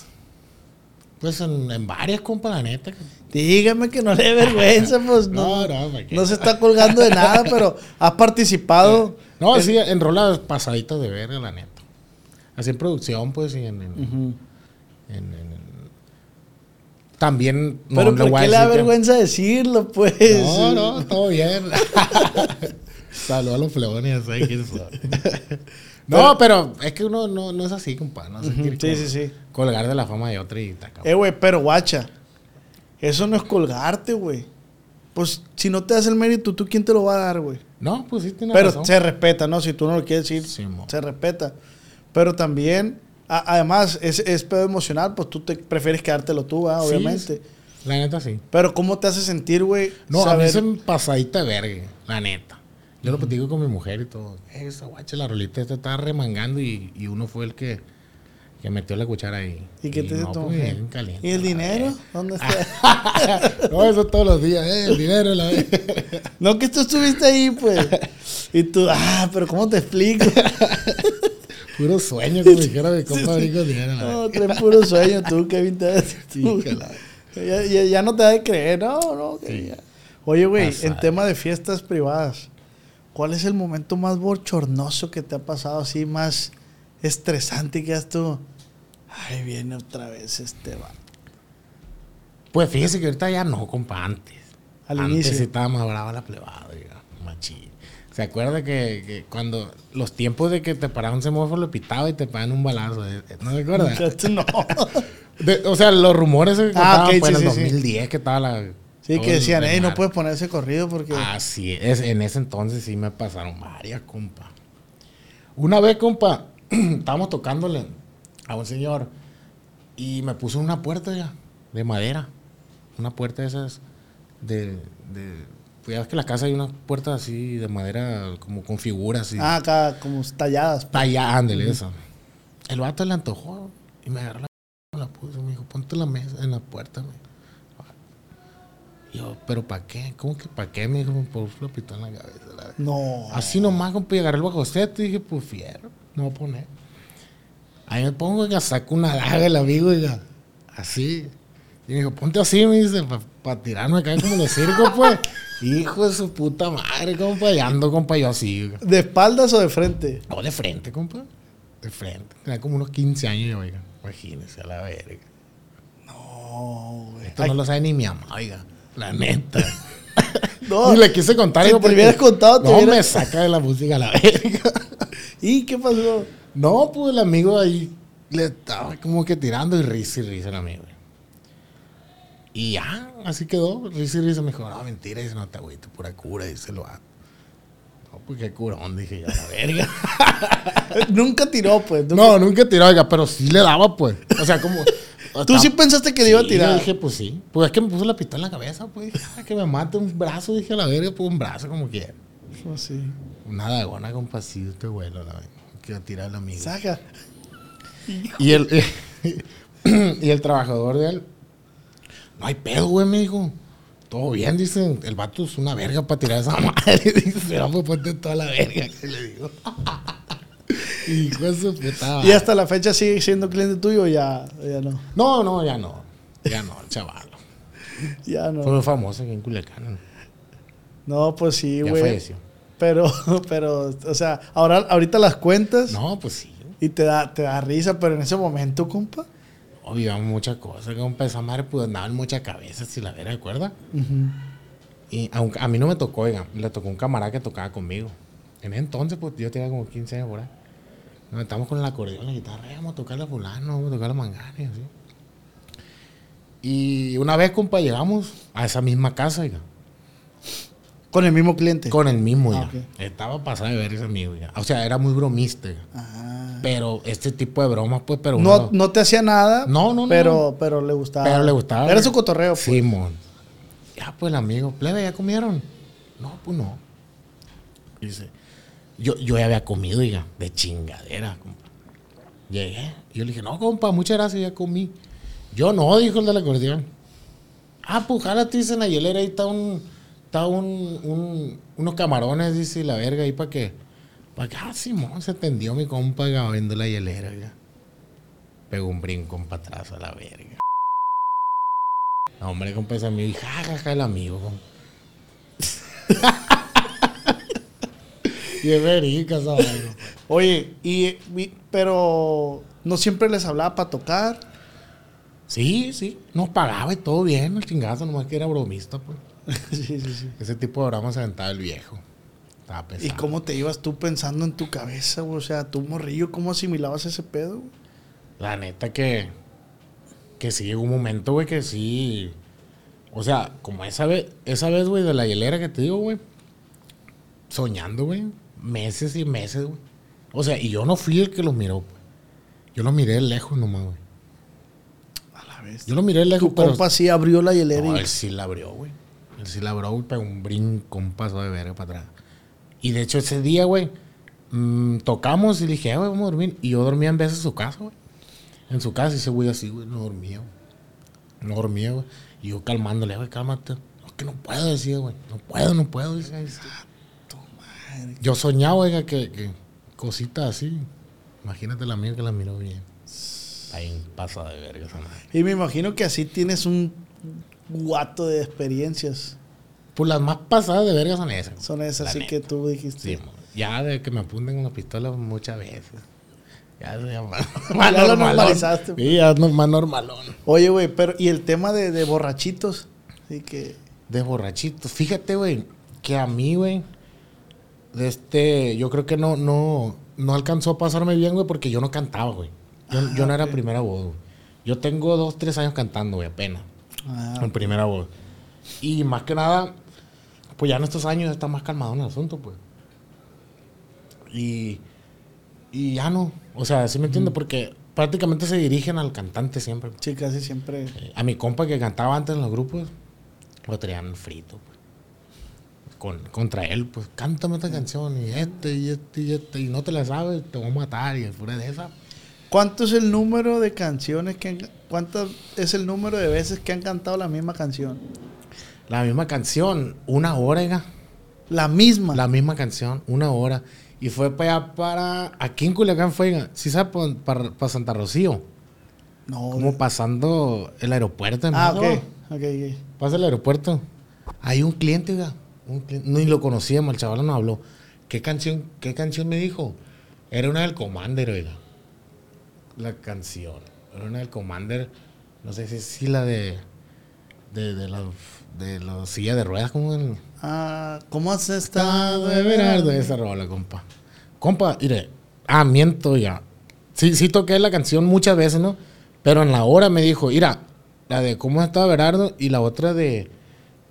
pues en, en varias, compa, la neta. Dígame que no le dé vergüenza, pues No, no. no, no se está colgando de nada, pero has participado. No, en- sí, en rolas pasaditas de verga, la neta. Así en producción, pues, y en... También... no, Pero no ¿por qué le da que- vergüenza decirlo, pues? No, no, todo bien. Saludos a los flebones, ¿sabes quiénes son? No, pero es que uno no, no es así, compa. No se quiere Sí, sí, sí. colgar de la fama de otra y está cabrón. Eh, güey, pero guacha. Eso no es colgarte, güey. Pues si no te das el mérito, ¿tú quién te lo va a dar, güey? No, pues sí, tiene Pero razón. se respeta, ¿no? Si tú no lo quieres decir, Sí, se respeta. Pero también, a- además, es, es pedo emocional, pues tú te prefieres quedártelo tú. Sí, obviamente. sí. La neta sí. Pero ¿cómo te hace sentir, güey? No, a mí se me pasadita de verga, la neta. Yo lo platico con mi mujer y todo. "Eh, Esa guacha, la rolita esta estaba remangando y, y uno fue el que, que metió la cuchara ahí. ¿Y qué te no, pues, bien caliente, ¿Y el dinero? ¿Dónde está? no, eso todos los días, eh, el dinero, la verga. no que tú estuviste ahí, pues. Y tú, ah, pero ¿cómo te explico? Puro sueño, como dijera mi compa Rico Dinero. la No, traes puro sueño tú, Kevin. Te Sí, ya, ya- ya no te da de creer, no, no. que ya. Oye, güey, en tema de fiestas privadas, ¿cuál es el momento más bochornoso que te ha pasado así, más estresante que has tú? Ay, viene otra vez este va. Pues fíjese que ahorita ya no, compa, antes. Al antes inicio. estaba más brava la plebada, diga, machín. ¿Se acuerda que, que cuando los tiempos de que te paraba un semáforo lo pitaba y te pegaban un balazo? eh, eh, ¿No se acuerda? no. De- o sea, los rumores que Ah, contaban ok, pues, sí, en el sí, sí. 2010 que estaba la... Sí, que decían, hey, no desmadre". puedes poner ese corrido porque. Así es, en ese entonces sí me pasaron varias, compa. Una vez, compa, estábamos tocándole a un señor y me puso una puerta ya, de madera. Una puerta de esas de... de pues ya que en la casa hay unas puertas así de madera como con figuras y Ah, acá, como talladas. pues. talla, ándele eso. El vato le antojó y me agarró la, la puso y me dijo, ponte la mesa en la puerta, güey. Yo, ¿pero para qué? ¿Cómo que para qué? Me dijo, por un flopito en la cabeza. la verga". No. Así nomás, compa, y agarré el bajo y dije, pues fierro, no voy a poner. Ahí me pongo, y saco una daga el amigo, diga, así. Y me dijo, ponte así, me dice, para tirarme acá como los circos, pues. Hijo de su puta madre, compa, y ando, compa, yo así, oiga. ¿De espaldas o de frente? No, de frente, compa. De frente. Tenía como unos 15 años, yo, oiga. Imagínese a la verga. No, güey. Esto no lo sabe ni mi mamá, oiga. La neta. No. y le quise contar, Si te porque- hubieras contado, te No, hubiera- me saca de la música a la verga. ¿Y qué pasó? No, pues el amigo ahí le estaba como que tirando y risa y risa el amigo. Y ya, así quedó. Risa y risa me dijo, no, mentira, dice, no te agüites, pura cura, dice lo No, pues qué curón, dije yo, la verga. Nunca tiró, pues. nunca- no, nunca tiró, oiga, pero sí le daba, pues. O sea, como. Tú sí pensaste que le iba a Sí, tirar. Yo dije, pues sí. Pues es que me puso la pistola en la cabeza, pues. "Ah, que me mate un brazo, dije a la verga, pues un brazo como quiera. Pues sí. Una dagona con pasito, este vuelo, la verga. Que iba a tirar el amigo. Saca. Y el, y el trabajador de él, no hay pedo, güey, me dijo. Todo bien, dice. El vato es una verga para tirar esa madre. Dice, vamos, ponte toda la verga, que le digo. Hijo de su puta. ¿Y hasta la fecha sigue siendo cliente tuyo o ya, ya no? No, no, ya no. Ya no, el chaval. Ya Fue no. muy famoso aquí en Culiacán. No, pues sí, Ya güey. falleció. Pero, pero, o sea, ahora, ahorita las cuentas No, pues sí. y te da, te da risa, pero en ese momento, compa. Obviamos muchas cosas. Como esa madre, pues andaba en muchas cabezas, si la verga, ¿recuerda? Y aunque a mí no me tocó, oiga, le tocó un camarada que tocaba conmigo. En ese entonces, pues yo tenía como 15 años por ahí. Nos estamos con el acordeón, la guitarra, "Eh, vamos a tocar la fulano, vamos a tocar la mangana y así. Y una vez, compa, llegamos a esa misma casa, oiga, Con el mismo cliente. con el mismo, Ah, ya. ok. Estaba pasada de ver ese amigo, ya. O sea, era muy bromista, oiga. Ah. Pero este tipo de bromas, pues, pero No, uno- no te hacía nada. No, no, no. Pero, pero le gustaba. Pero le gustaba. Era su cotorreo. pues. Simón. Ya, pues el amigo, plebe, ¿ya comieron? No, pues no. Dice, yo, yo ya había comido, diga, de chingadera. Llegué. Y yo le dije, no, compa, muchas gracias, ya comí. Yo no, dijo el del acordeón. Ah, pues jálate, dice la hielera, ahí está un, está un, un- unos camarones, dice, la verga, ahí para que, para que, ah, Simón, se tendió mi compa viendo la hielera, oiga. Pegó un brinco para atrás a la verga. No, hombre, compa, ese amigo, y jajaja, el amigo, compa. y es verica esa vaina. Oye, y, y- pero no siempre les hablaba para tocar. Sí, sí, nos pagaba y todo bien, el chingazo, nomás que era bromista, pues. sí, sí, sí. Ese tipo de bromas se aventaba el viejo. Estaba pesado. ¿Y cómo te ibas tú pensando en tu cabeza, güey? O sea, tú morrillo, ¿cómo asimilabas ese pedo? güey? La neta que. Que sí llegó un momento, güey, que sí. O sea, como esa vez, esa vez, güey, de la hielera que te digo, güey. Soñando, güey. Meses y meses, güey. O sea, y yo no fui el que los miró, pues. Yo los miré de lejos nomás, güey. A la vez. Yo los miré de lejos, Tu pero. compa sí abrió la hielera No, él sí la abrió, güey. Él sí la abrió, güey, pegó un brinco, un paso de verga para atrás. Y de hecho, ese día, güey, mm, tocamos y dije, "Eh, güey, vamos a dormir. Y yo dormía en vez en su casa, güey. En su casa, y ese güey así, güey, no dormía, güey. No dormía, güey. Y yo calmándole, güey, cálmate. No, es que no puedo, decía, güey. No puedo, no puedo, decía. Yo soñaba, güey, que, que cositas así. Imagínate la mía que la miró bien. Ahí pasa de verga esa madre. Y me imagino que así tienes un guato de experiencias. Pues las más pasadas de verga son esas. Son esas así neta. que tú dijiste. Sí, ya de que me apunten con la pistola muchas veces. Ya es ya más, Ya lo normalizaste. Sí, ya es no- más normalón. Oye, güey, pero ¿y el tema de, de borrachitos? Así que... De borrachitos. Fíjate, güey, que a mí, güey, de este, yo creo que no, no, no alcanzó a pasarme bien, güey, porque yo no cantaba, güey. Yo, yo no era primera voz, güey. Yo tengo dos, tres años cantando, güey, apenas. Ah, En primera voz. Y más que nada, pues ya en estos años está más calmado en el asunto, pues. Y, y ya no. O sea, ¿sí me entiendes? Porque prácticamente se dirigen al cantante siempre. sí, casi siempre... Eh, A mi compa que cantaba antes en los grupos, lo traían frito, pues. Con, contra él, pues, cántame esta canción, y este, y este, y este, y no te la sabes, te voy a matar, y fuera de esa. ¿Cuánto es el número de canciones que han... ¿Cuánto es el número de veces que han cantado la misma canción? La misma canción, una hora, oiga. La misma. La misma canción, una hora. Y fue para allá, para. Aquí en Culiacán fue, ¿sí sabe? pa- Para, para Santa Rocío. No. Como pasando el aeropuerto. Ah, ¿no? ok. Ok, ok. Pasa el aeropuerto. Hay un cliente, oiga. Un cliente, ni lo conocíamos, el chaval no habló. ¿Qué canción, ¿Qué canción me dijo? Era una del Commander, oiga. La canción. Era una del Commander. No sé si si la de. De, de la, de la silla de ruedas, como el. Ah, ¿cómo has Estado Berardo, esa rola, compa. Compa, mire, ah, miento ya. Sí, sí toqué la canción muchas veces, ¿no? Pero en la hora me dijo, mira, la de cómo estaba Berardo y la otra de,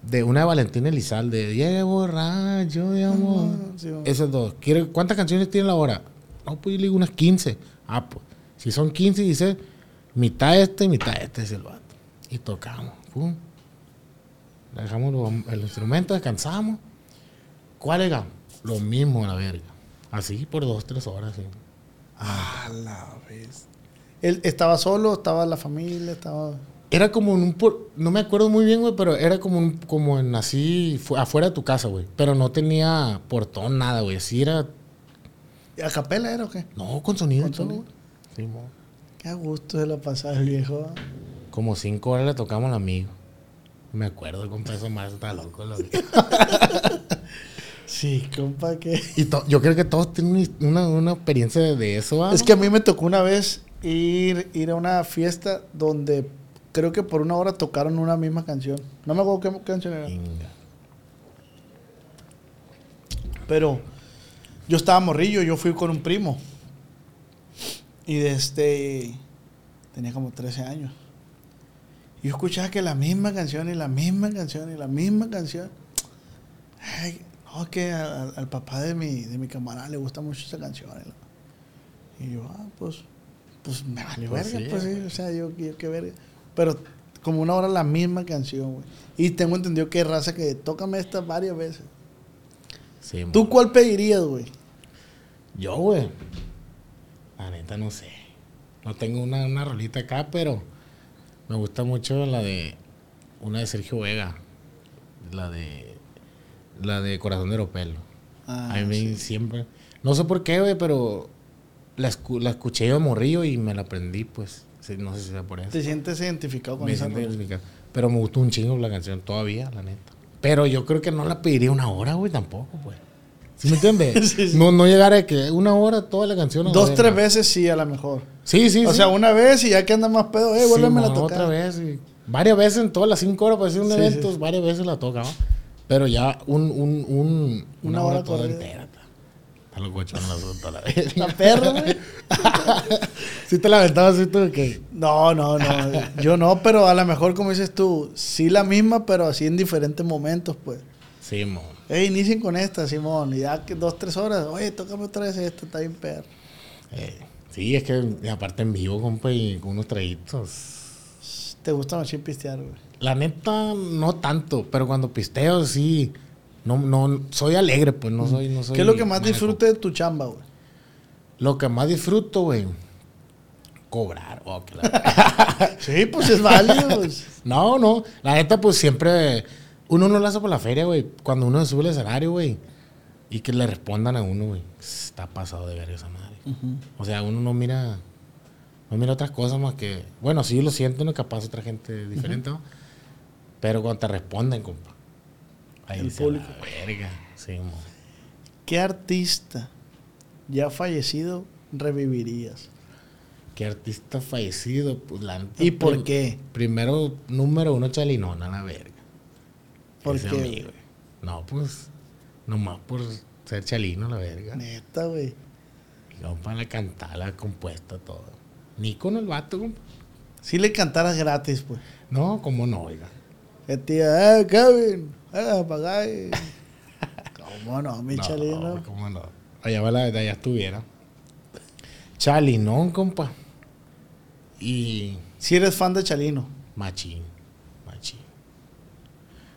de una de Valentina Elizalde, Llegue borracho de amor. Ah, bueno. Esas dos. ¿Quiere- ¿Cuántas canciones tiene la hora? No, pues yo le digo unas 15. Ah, pues, si son 15, dice, mitad este y mitad este, es el vato. Y tocamos, pum. Dejamos el instrumento, descansamos. ¿Cuál era? Lo mismo a la verga. Así por dos, tres horas. sí. A la vez. ¿Él estaba solo? ¿Estaba la familia? ¿Estaba...? Era como en un... por- No me acuerdo muy bien, güey, pero era como, un- como en así, fu- afuera de tu casa, güey. Pero no tenía portón, nada, güey. Sí era... ¿A capela era o qué? No, con sonido Con y todo, sonido. güey. Sí, mo. Qué a gusto se la pasaba el viejo. Como cinco horas le tocamos al amigo. Me acuerdo, compa, eso más está loco. loco. Sí, compa, que... Y to- yo creo que todos tienen una, una experiencia de, eso, ¿va, Es que a mí me tocó una vez ir, ir a una fiesta donde creo que por una hora tocaron una misma canción. No me acuerdo qué canción era. Inga. Pero yo estaba morrillo, yo fui con un primo. Y de este. Tenía como 13 años. Y yo escuchaba que la misma canción y la misma canción y la misma canción. Ay, no, al, al papá de mi, de mi camarada le gusta mucho esa canción. Y yo, ah, pues, pues me vale Pues verga, sí, pues sí, o sea, yo, yo qué verga. Pero como una hora la misma canción, güey. Y tengo entendido que hay raza que tócame esta varias veces. Sí, ¿Tú cuál pedirías, güey? Yo, güey. La neta no sé. No tengo una, una rolita acá, pero me gusta mucho la de. Una de Sergio Vega. La de. La de Corazón de Oropel. Ah, a mí siempre. No sé por qué, güey, pero la, escu- la escuché yo morrillo y me la aprendí, pues. Sí, no sé si sea por eso. ¿Te sientes identificado con Me esa siento identificado. Pero me gustó un chingo la canción todavía, la neta. Pero yo creo que no la pediría una hora, güey, tampoco, pues. ¿Sí me entiendes? Sí, sí. No, no llegar a que una hora toda la canción. la Dos, tres veces sí, a lo mejor. Sí, sí, o sí. sea, una vez y ya que anda más pedo, eh, vuélveme a mo, tocar. Otra vez. y varias veces en todas las cinco horas para hacer un evento, varias veces la toca, ¿no? Pero ya un, un, un, Una una, hora hora toda entera. Ta. Está locochón el asunto, la vez. La perra, güey. Sí te la aventabas así tú que... No, no, no. Yo no, pero a lo mejor, como dices tú, sí la misma, pero así en diferentes momentos, pues. Sí, mo. Ey, inicien con esta, Simón. Y ya que dos, tres horas. Oye, tócame otra vez esta, está bien perra. Eh, sí, es que aparte en vivo, compa, y con unos traguitos. Te gusta machín pistear, güey. La neta, no tanto, pero cuando pisteo, sí. No, no, soy alegre, pues, no soy, no soy... ¿Qué es lo que más manejo. disfrutes de tu chamba, güey? Lo que más disfruto, güey. Cobrar. Oh, que la- Sí, pues es válido. pues. no, no. La neta, pues siempre. Uno no lo hace por la feria, güey. Cuando uno se sube al escenario, güey. Y que le respondan a uno, güey. Está pasado de ver esa madre. O sea, uno no mira. No mira otras cosas más que. Bueno, sí, lo siento, no capaz otra gente diferente, ¿no? Pero cuando te responden, compa. Ahí El público. "La verga. Sí. ¿Qué artista ya fallecido revivirías? ¿Qué artista fallecido? Pues la ¿Y por qué? Primero, número uno, Chalinona, la verga. ¿Por Ese qué, a mí, güey? güey. No, pues, nomás por ser Chalino, la verga. Neta, güey. Para la cantar, la compuesta, todo. Ni con el vato, compa. Si le cantaras gratis, pues. No, como no, oiga. El tío, eh, Kevin, eh, pagáis. ¿Cómo no, mi no, chalino? cómo no. Allá va la verdad, ya estuviera. Chalinón, compa. Y Si eres fan de Chalino. machín, machín.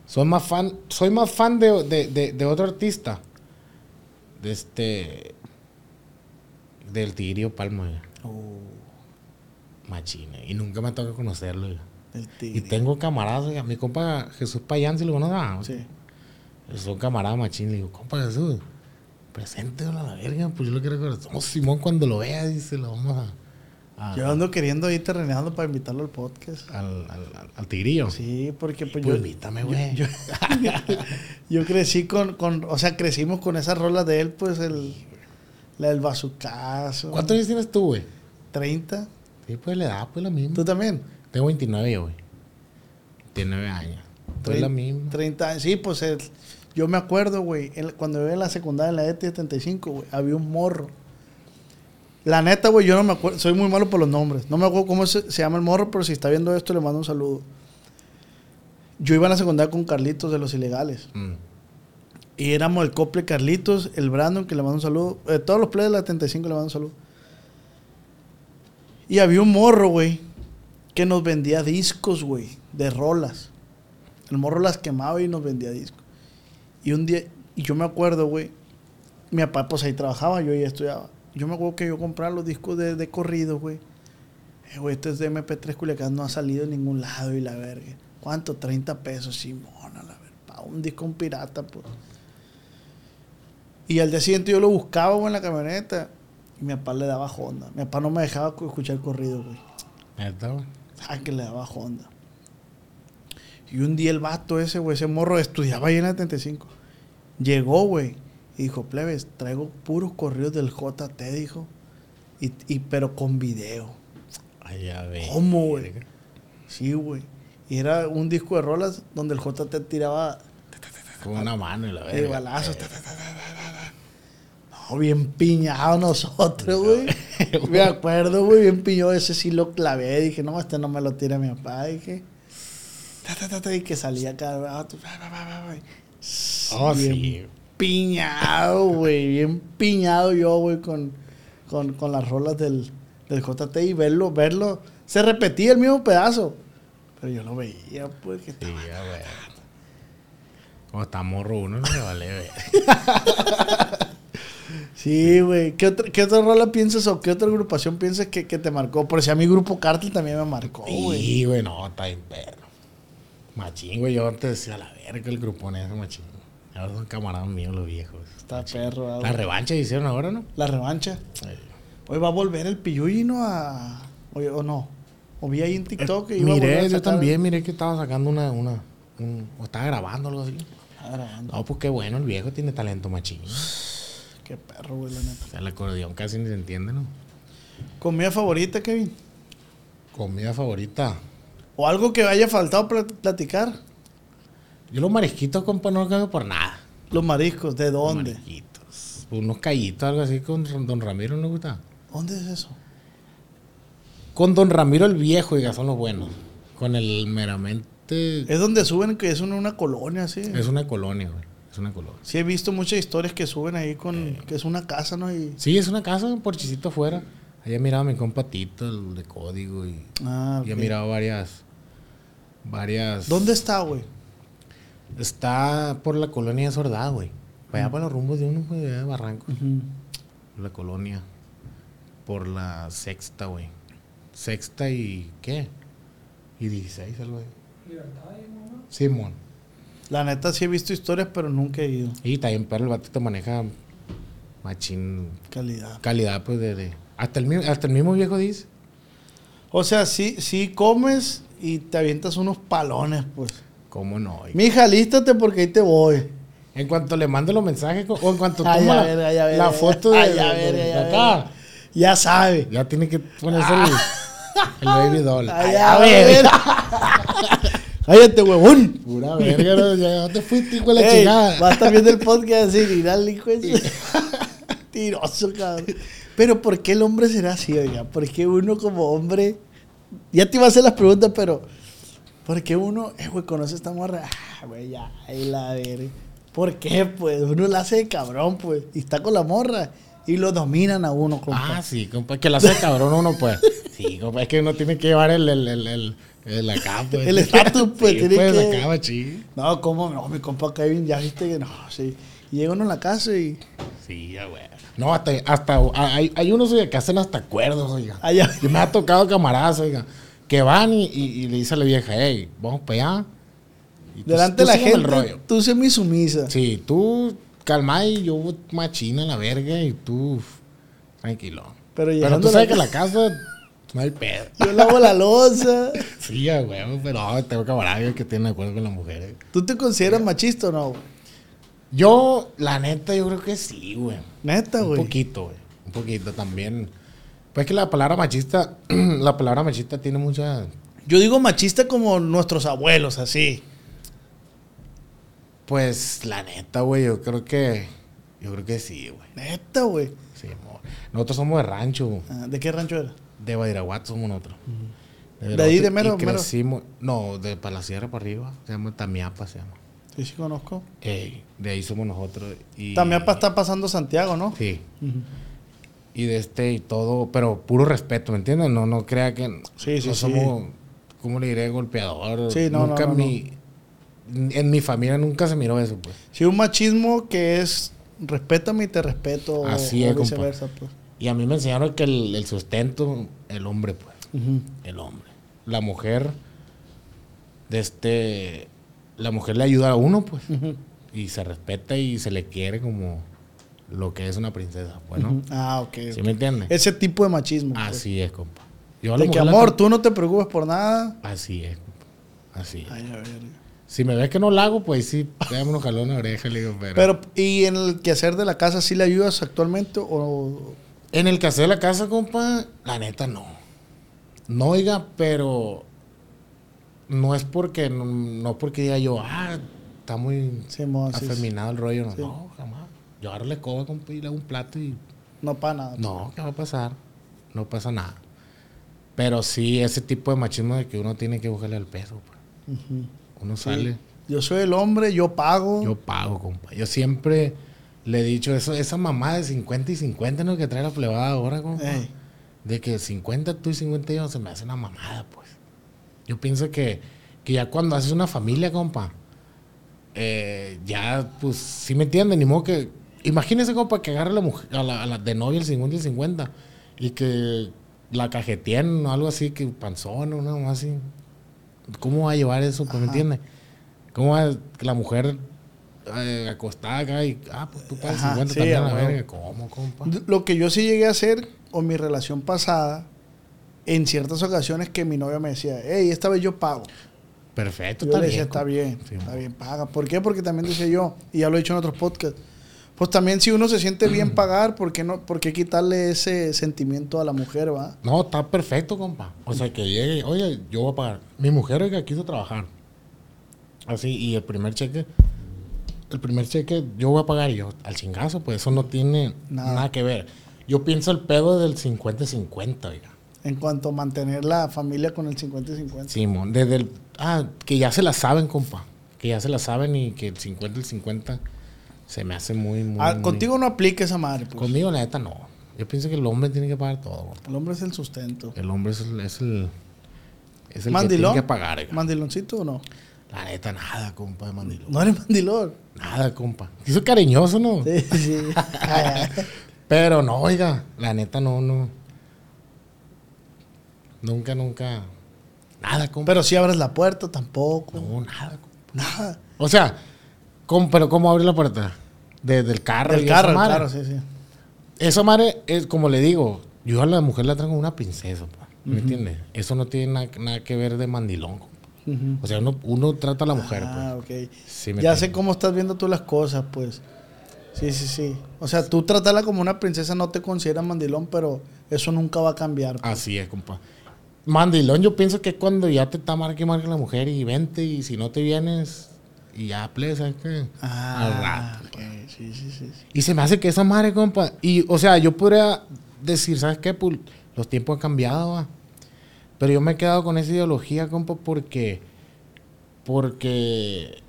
Soy más fan, soy más fan de, de, de, de otro artista. De este... Del Tigrio Palma, oiga. Machín. Y nunca me toca conocerlo. El Y tengo camaradas, oiga, mi compa Jesús Payán, si lo conoce, ah, Sí. son camaradas machín. Le digo, compa Jesús, preséntelo a la verga, pues yo lo quiero conocer. Oh, Simón, cuando lo vea, dice, lo vamos a. Yo ando queriendo ir terrenando para invitarlo al podcast. al, al, al- tigrillo. Sí, porque pues, Pues yo, invítame, güey. yo, yo crecí con, con, o sea, crecimos con esas rolas de él, pues el, la del bazucazo. ¿Cuántos años tienes tú, güey? 30. Sí, pues le da, pues la misma. ¿Tú también? Tengo 29 yo, güey. 29 años. Pues la misma. 30 años. Sí, pues el- yo me acuerdo, güey, cuando yo iba en la secundaria en la ET 75, güey, había un morro. La neta, güey, yo no me acuerdo, soy muy malo por los nombres. No me acuerdo cómo se, se llama el morro, pero si está viendo esto, le mando un saludo. Yo iba en la secundaria con Carlitos de los Ilegales. Mm. Y éramos el Cople Carlitos, el Brandon, que le mando un saludo. eh, todos los players de la 75 le mando un saludo. Y había un morro, güey, que nos vendía discos, güey, de rolas. El morro las quemaba y nos vendía discos. Y un día, y yo me acuerdo, güey, mi papá pues ahí trabajaba, yo ahí estudiaba. Yo me acuerdo que yo compraba los discos de, de corrido, güey. Eh, este es de MP3 Culiacán, no ha salido en ningún lado y la verga. ¿Cuánto? 30 pesos, Simón, a la verga. Pa' un disco, un pirata, pues. Y al día siguiente yo lo buscaba, güey, en la camioneta. Y mi papá le daba Honda. Mi papá no me dejaba cu- escuchar corrido, güey. ¿Neta, güey? Ah, que le daba Honda. Y un día el vato ese, güey, ese morro estudiaba ahí en la 35. Llegó, güey, y dijo, plebes, traigo puros corridos del JT, dijo. Y, y- pero con video. Ay, ya ve. ¿Cómo, güey? Sí, güey. Y era un disco de rolas donde el JT tiraba Con una mano y la verga. balazos. ta, ta, ta, bien piñado nosotros, güey. me acuerdo, güey, bien piñado. Ese sí lo clavé. Dije, no, este no me lo tira mi papá. Dije, ta, ta, ta, ta, y que salía güey. Oh, Bien sí. Piñado, güey. Bien piñado yo, güey, con, con, con las rolas del, del JT y verlo, verlo. Se repetía el mismo pedazo. Pero yo lo veía, pues, que estaba. Como está morro uno, no le vale ver. Sí, güey. ¿Qué, otra- ¿Qué otra rola piensas o qué otra agrupación piensas que, que te marcó? Por si a mi grupo Cártel también me marcó, güey. Sí, güey, no, está bien perro. Machín, güey, yo antes decía la verga el grupón ese machín. Ahora son camaradas míos los viejos. Está perro, ah, La güey. revancha hicieron ahora, ¿no? La revancha. Eh, Hoy va a volver el Piyuyi, ¿no? A... Oye, ¿O no? O vi ahí en TikTok que iba a Miré, a yo sacar- también miré que estaba sacando una, una, un- o estaba grabando algo así. Ah, grabando. No, pues qué bueno, el viejo tiene talento machín. Qué perro, güey, la neta. O sea, el acordeón casi ni se entiende, ¿no? ¿Comida favorita, Kevin? Comida favorita. ¿O algo que haya faltado plat- platicar? Yo los marisquitos, compa, no los cambio por nada. Los mariscos, ¿de Los dónde? marisquitos. Unos callitos, algo así con Don Ramiro, ¿no gusta? ¿Dónde es eso? Con Don Ramiro el viejo, oiga, son los buenos. Con el meramente. Es donde suben que es una, una colonia, así. Es una colonia, güey. Es una colonia. Sí, he visto muchas historias que suben ahí con... Que es una casa, ¿no? Y... Sí, es una casa, un porchicito afuera. Allá miraba a mi compa Tito, el de código, y, Ah, y he ok. mirado varias. Varias. ¿Dónde está, güey? Está por la colonia de Sordá, güey. Para allá para los rumbos de uno, güey, de Barranco. La colonia. Por la sexta, güey. Sexta y. ¿Qué? Y 16, algo así. Simón. La neta sí he visto historias, pero nunca he ido. Y también, pero el batito maneja machín Calidad. calidad, pues, de. de- hasta, el, hasta el mismo viejo dice. O sea, sí, sí comes y te avientas unos palones, pues. ¿Cómo no? güey? Mija, lístate porque ahí te voy. En cuanto le mando los mensajes, o en cuanto Ay, toma a la, ver, ay, ver, la ay, foto de, ay, de- ver, de ay, a acá. Ya sabe. ya tiene que ponerse el, el baby doll. Ay, Ay, a ver. Cállate, huevón. Pura verga, no, ya te fuiste hijo de la chingada. va a estar viendo el podcast así, y dale, hijo de Tiroso, cabrón. Pero ¿por qué el hombre será así, oiga? ¿Por qué uno como hombre... Ya te iba a hacer las preguntas, pero... ¿Por qué uno, eh, güey, conoce a esta morra? Ah, güey, ya, ahí la verga. ¿Por qué? Pues uno la hace de cabrón, pues. Y está con la morra. Y lo dominan a uno, compa. Ah, sí, compa, que la hace cabrón uno, pues. Sí, compa, es que uno tiene que llevar el, el, el, el, el acá, pues. El estatus, pues, Sí, tiene pues, que- acá, machín. No, ¿cómo? No, mi compa Kevin, ya viste que no, sí. Y llega uno a la casa y... Sí, ya, güey. No, hasta, hasta hay, hay unos oiga, que hacen hasta acuerdos, oiga. Allá. Y me ha tocado camaradas, oiga, que van y, y, y le dice a la vieja, hey, vamos para allá. Y Delante tú de la el gente, rollo. tú semi sumisa. Sí, tú calma y yo machina la verga y tú tranquilo. Pero Pero tú sabes la que la casa hay pedo. Yo lavo la loza. Sí, güey, pero no, tengo camaradas que tienen acuerdo con las mujeres. ¿Tú te consideras machista o no? Yo, la neta, yo creo que sí, güey. Neta, Un güey. poquito, güey. Un poquito también. Pues que la palabra machista, la palabra machista tiene mucha... Yo digo machista como nuestros abuelos, así. Pues, la neta, güey, yo creo que... Yo creo que sí, güey. Neta, güey. Sí, amor. Nosotros somos de rancho, Ah, ¿De qué rancho era? De Badiraguato somos nosotros. ¿De ahí de mero? crecimos, no, de para la sierra para arriba, se llama Tamiapa, se llama. Sí, sí conozco. De ahí somos nosotros. Y, También pa- está pasando Santiago, ¿no? Sí. Y de este y todo, pero puro respeto, ¿me entiendes? No, no crea que Sí, sí, no sí. somos, ¿cómo le diré? Golpeador. Sí, no, nunca no, no, en mi, en mi familia nunca se miró eso, pues. Sí, un machismo que es respétame y te respeto. Así o es, compa. viceversa, pues. Y a mí me enseñaron que el, el sustento, el hombre, pues. El hombre. La mujer, de este, la mujer le ayuda a uno, pues. Y se respeta y se le quiere como lo que es una princesa, pues. Ah, ok. ¿Sí me entiendes? Ese tipo de machismo. pues. Así es, compa. Yo De que la amor, tú no te preocupes por nada. Así es, compa. Así es. Ay, a ver. Si me ves que no la hago, pues sí, dame unos jalones de oreja, le digo, pero... Pero, ¿y en el quehacer de la casa sí le ayudas actualmente o En el caso de la casa, compa, la neta no. No, oiga, pero... No es porque... No, no porque diga yo, ah, está muy Sí, afeminado el rollo. No, Sí. no, jamás. Yo agarro la escoba, compa, y le hago un plato y No para nada. no, ¿qué va a pasar? No pasa nada. Pero sí, ese tipo de machismo de que uno tiene que buscarle al peso. pues. Uno sale, Yo soy el hombre, yo pago. yo pago, compa. Yo siempre le he dicho eso, esa mamá de 50 y 50, ¿no? Que trae la plebada ahora, compa. Ey. De que 50 tú y 50 yo se me hace una mamada, pues. Yo pienso que, que ya cuando haces una familia, compa, eh, ya, pues, si me entienden, ni modo que. Imagínese, compa, que agarre a la mujer, a la, a la de novia el 50 y el 50 y que la cajeteen o algo así, que panzón o mamá así. ¿Cómo va a llevar eso? Pues, ¿me entiende? ¿Cómo va la mujer eh, acostada acá y, ah, pues tú pagas Ajá, 50 sí, también a la verga? ¿Cómo, compa? Lo que yo sí llegué a hacer, o mi relación pasada, en ciertas ocasiones que mi novia me decía, hey, esta vez yo pago. Perfecto, Yo está le bien. está bien, Sí, está bien, paga. ¿Por qué? Porque también decía yo, y ya lo he dicho en otros podcasts, pues también si uno se siente bien pagar, ¿por qué, no, ¿por qué quitarle ese sentimiento a la mujer, va? No, está perfecto, compa. O sea, que llegue, oye, yo voy a pagar. Mi mujer, oiga, quiso trabajar. Así, y el primer cheque, el primer cheque, yo voy a pagar y yo, al chingazo, pues eso no tiene Nada. nada, que ver. Yo pienso el pedo del 50-50, oiga. En cuanto a mantener la familia con el 50 y 50. Simón, desde el, ah, que ya se la saben, compa. Que ya se la saben y que el 50 el 50 se me hace muy, muy. Ah, muy- contigo no aplica esa madre, pues. Conmigo, la neta, no. Yo pienso que el hombre tiene que pagar todo, compa. El hombre es el sustento. El hombre es el, es el, es el que tiene que pagar, oiga. ¿Mandiloncito o no? La neta, nada, compa, de mandilón. No eres mandilón. Nada, compa. Hizo cariñoso, ¿no? Sí, sí. Pero no, oiga, la neta, no, no. Nunca, nunca. Nada, compa. Pero si abres la puerta, tampoco. no, nada, compa. Nada. O sea, ¿cómo- pero ¿cómo abrir la puerta? De- del carro. Del carro, claro, sí, sí. Esa madre es como le digo, yo a la mujer la traigo una princesa, pa, ¿me entiendes? Eso no tiene na- nada, que ver de mandilón. O sea, uno, uno trata a la mujer, Ah, pues. ok. Sí, me ya sé cómo estás viendo tú las cosas, pues. Sí, sí, sí. O sea, tú tratarla como una princesa no te consideras mandilón, pero eso nunca va a cambiar. pues. Así es, compa. Mandilón, yo pienso que es cuando ya te está marque marque la mujer y vente, y si no te vienes, y ya, ple, ¿sabes qué? Al Ah, rato. ok. Sí, sí, sí. sí. Y se me hace que esa madre, compa. Y, o sea, yo podría decir, ¿sabes qué? Pues los tiempos han cambiado, va. Pero yo me he quedado con esa ideología, compa, porque. Porque.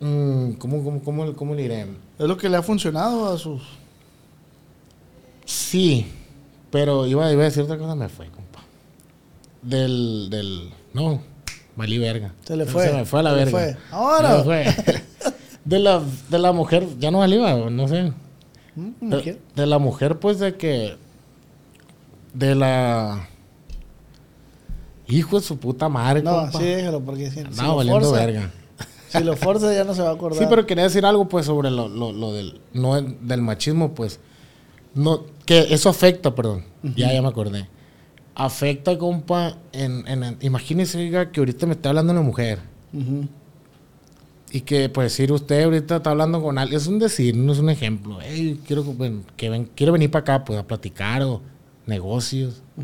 mm, ¿cómo, cómo, cómo, cómo le diré? Es lo que le ha funcionado a sus... Sí, pero iba, iba a decir otra cosa, me fue, compa. Del. del no, valí verga. Se le fue, Se me fue a la se le verga. fue. Ahora. Fue. de, la, de la mujer, ya no valí, va, no sé. ¿Mm? ¿Cómo De, de la mujer, pues, de que. De la. Hijo de su puta madre, No, compa. sí, déjalo, porque si, si Andaba lo valiendo forza, verga. si lo forza ya no se va a acordar. Sí, pero quería decir algo, pues, sobre lo, lo, lo del, no, del machismo, pues. No, que eso afecta, perdón. Ya, ya me acordé. Afecta, compa, en, imagínese, oiga, que ahorita me está hablando una mujer. Y que, pues, decir, usted ahorita está hablando con alguien, es un decir, no es un ejemplo. Hey, quiero, que ven- que ven- quiero venir para acá, pues, a platicar o negocios. Y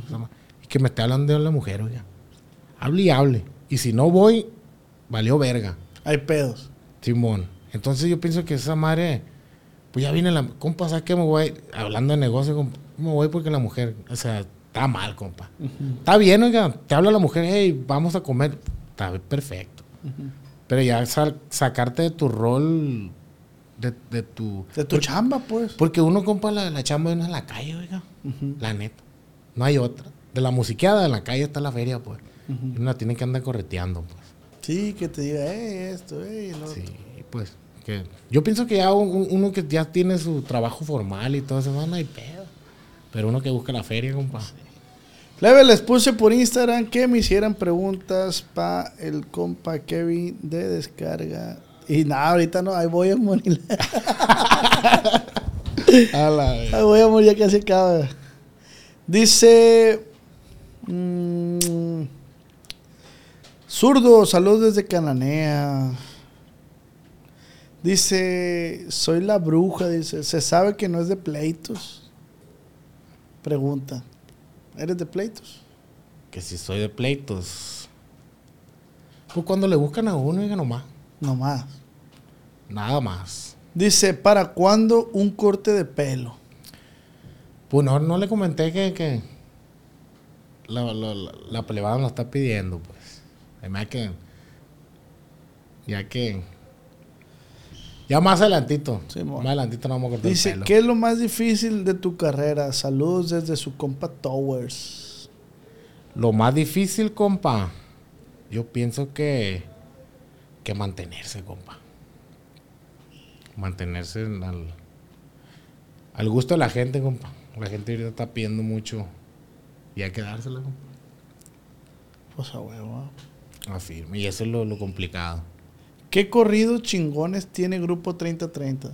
que me esté hablando de la mujer, oiga. Hable y hable. Y si no voy, valió verga. Hay pedos. Simón. Entonces yo pienso que esa madre, pues ya viene la, compa, ¿sabes qué? Me voy, hablando de negocio, compa, me voy porque la mujer, o sea, está mal, compa. Está bien, oiga, te habla la mujer, hey, vamos a comer, está perfecto. Pero ya sal- sacarte de tu rol, de, de tu... De tu chamba, pues. Porque uno, compa, la, la chamba uno en la calle, oiga, la neta. No hay otra. De la musiqueada, en la calle está la feria, pues. Y uno la tiene que andar correteando, pues. Sí, que te diga, hey, esto, hey, lo. Sí, pues. Que yo pienso que ya un- un- uno que ya tiene su trabajo formal y todo eso, no hay pedo. Pero uno que busca la feria, compa. Leve, les puse por Instagram que me hicieran preguntas para el compa Kevin de descarga. Y nada, ahorita no, ahí voy a morir. A la Ahí voy a morir ya casi acaba. Dice. Mm, Zurdo, saludos desde Cananea. Dice, soy la bruja, dice, ¿se sabe que no es de pleitos? Pregunta, ¿eres de pleitos? Que si soy de pleitos. Pues cuando le buscan a uno, oiga nomás. No más. Nada más. Dice, ¿para cuándo un corte de pelo? Pues no, no le comenté que, que la, la, la, plebada nos está pidiendo, pues. Además que. Ya que. Ya más adelantito. Sí, más adelantito nos vamos a cortar Dice, el pelo. ¿qué es lo más difícil de tu carrera? Saludos desde su compa Towers. Lo más difícil, compa. Yo pienso que. Que mantenerse, compa. Mantenerse en al, al gusto de la gente, compa. La gente ahorita está pidiendo mucho. Y hay que dársela, compa. Pues a huevo. Afirme. Y eso es lo, lo complicado. ¿Qué corridos chingones tiene Grupo 3030?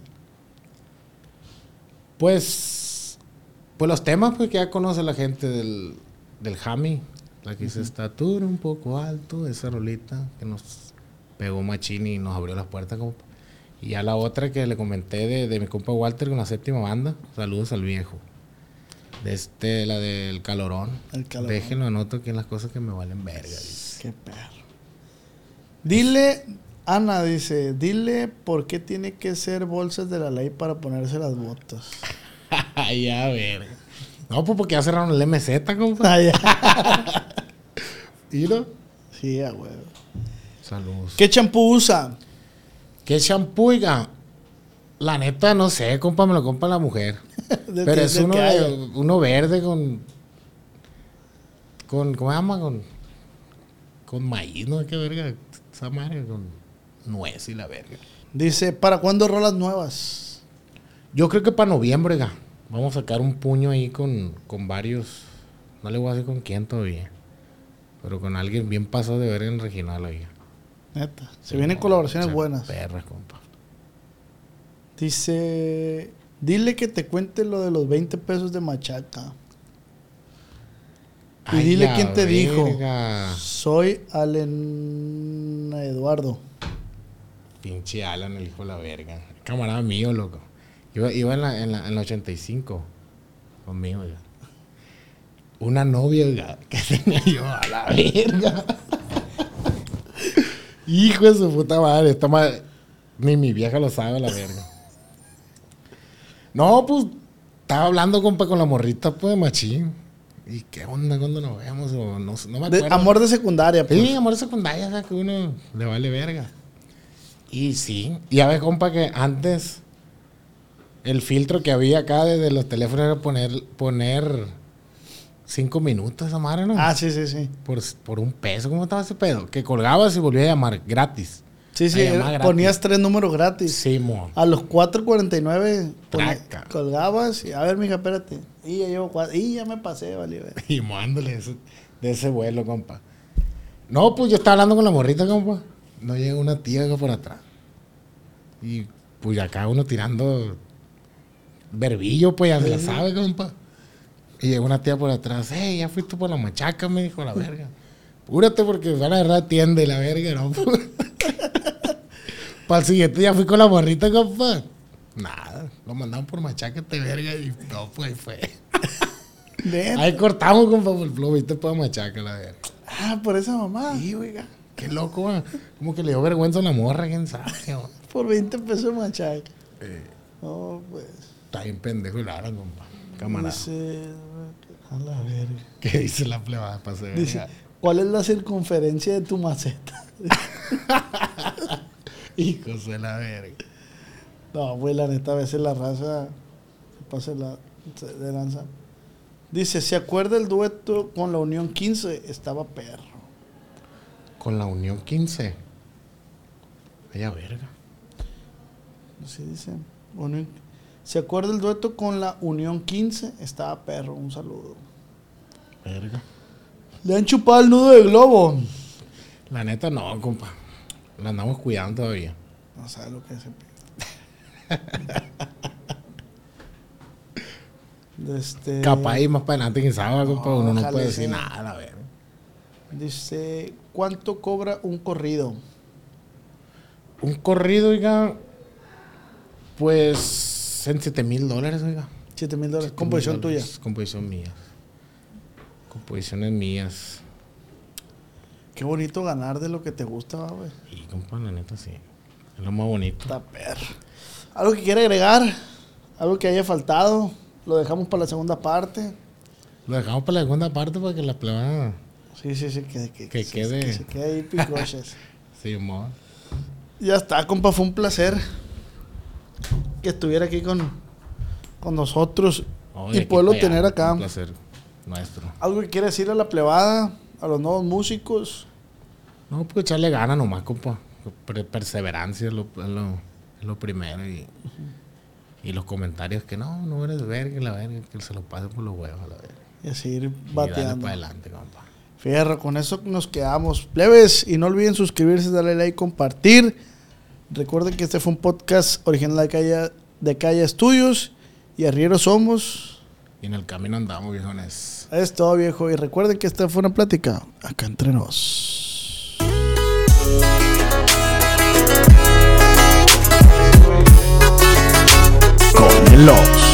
Pues. Pues los temas pues, que ya conoce la gente del, del Jami. La que dice estatura un poco alto, esa rolita que nos pegó machín y nos abrió las puertas, compa. Y ya la otra que le comenté de, de mi compa Walter con la séptima banda. Saludos al viejo. De este, la del calorón. El Calorón. Déjenlo anoto aquí en las cosas que me valen verga. dice. Qué perro. Dile, Ana dice, dile por qué tiene que ser bolsas de la ley para ponerse las botas. Ya, verga. No, pues porque ya cerraron el MZ, compa. Ah, ya. ¿Y no? Sí, a huevo. Saludos. ¿Qué champú usa? ¿Qué oiga? La neta, no sé, compa, me lo compra la mujer. Pero es uno, de- uno verde con. con ¿Cómo se llama? Con. Con maíz, ¿no? ¿Qué verga? Esa madre con nuez y la verga. Dice, ¿para cuándo rolas nuevas? Yo creo que para noviembre. Vamos a sacar un puño ahí con, con varios. No le voy a decir con quién todavía. Pero con alguien bien pasado de verga en regional, oiga. Neta. Se vienen colaboraciones buenas. Perras, compa. Dice, dile que te cuente lo de los 20 pesos de machaca. Y Ay, dile quién te dijo. Soy Allen Eduardo. Pinche Alan, el hijo de la verga. Camarada mío, loco. Iba, iba en, la, en, la, en la 85 conmigo, oiga. Una novia, oiga, que tenía yo a la verga. hijo de su puta madre. Esta madre. Ni mi vieja lo sabe, la verga. No, pues estaba hablando compa, con la morrita, pues, machín. ¿Y qué onda cuando nos vemos? O no, no me De- acuerdo. amor de secundaria, pues. Sí, amor de secundaria, o sea, que uno le vale verga. Y sí, y a ver, compa, que antes el filtro que había acá desde los teléfonos era poner, poner cinco minutos esa madre, ¿no? Ah, sí, sí, sí. por, por un peso, ¿cómo estaba ese pedo? Que colgabas y volvía a llamar gratis. Sí, sí, gratis. ponías tres números gratis. Sí, mo. A los 4.49 pone- Traca. colgabas y, a ver, mija, espérate. Y ya llevo cuatro, y ya me pasé, vale. Y mándole de ese vuelo, compa. No, pues yo estaba hablando con la morrita, compa. No llega una tía acá por atrás. Y pues acá uno tirando verbillo, pues ya se la sabe, compa. Y llegó una tía por atrás. Hey, ya fuiste por la machaca, me dijo la verga. Púrate porque van a agarrar tienda y la verga, ¿no? Para el siguiente día fui con la morrita, compa. Nada, lo mandaron por machaca, te verga. Y no, pues ahí fue. Ahí cortamos, compa, por lo viste para machaca, la verga. Ah, por esa mamá. Sí, oiga. Qué loco, güey. Como que le dio vergüenza a la morra, quién sabe, güey. Por 20 pesos de machaca. Eh. No, pues. Está bien pendejo y Lara, compa. Camarada. Dice, a la verga. ¿Qué dice la plebada para hacer? Dice, ¿cuál es la circunferencia de tu maceta? Hijos de la verga. No, güey, la neta, a veces la raza se pasa la, se- de lanza. Dice, ¿se acuerda el dueto con la Unión 15? Estaba perro. Con la Unión 15. Vaya verga. Así dice. Unión- ¿Se acuerda el dueto con la Unión 15? Estaba perro. Un saludo. Verga. Le han chupado el nudo de globo. La neta, no, compa. La andamos cuidando todavía. No sabe lo que es pedo. Este, Capaz y más para adelante, quién sabe, compa. Uno no puede decir nada, la verga. Dice, ¿cuánto cobra un corrido? Un corrido, oiga. Pues en 7 mil dólares, oiga. 7 mil dólares. 7,000 Composición tuya. Composición mía. Composiciones mías. Qué bonito ganar de lo que te gusta, güey. Y compa, la neta, sí. Es lo más bonito. Está perro. ¿Algo que quiere agregar? ¿Algo que haya faltado? Lo dejamos para la segunda parte. Lo dejamos para la segunda parte para que la plebada Sí, sí, sí, que, que, Que se- quede. que se quede ahí picoches. se mo- ya está, compa, fue un placer que estuviera aquí con, con nosotros y poderlo tener acá. Un placer nuestro. ¿Algo que quiere decir a la plebada, a los nuevos músicos? No, pues echarle ganas nomás, compa. Per- perseverancia es lo, es lo, es lo primero. Y, y los comentarios que no, no eres verga, la verga, que se lo pasen por los huevos, la verga. Y así ir Y bateando. para adelante, compa. Fierro, con eso nos quedamos. Plebes, y no olviden suscribirse, darle like, compartir. Recuerden que este fue un podcast original de Calle, de Calle Estudios. Y arrieros somos. Y en el camino andamos, viejones. Es todo, viejo. Y recuerden que esta fue una plática acá entre nos. Con el Ox.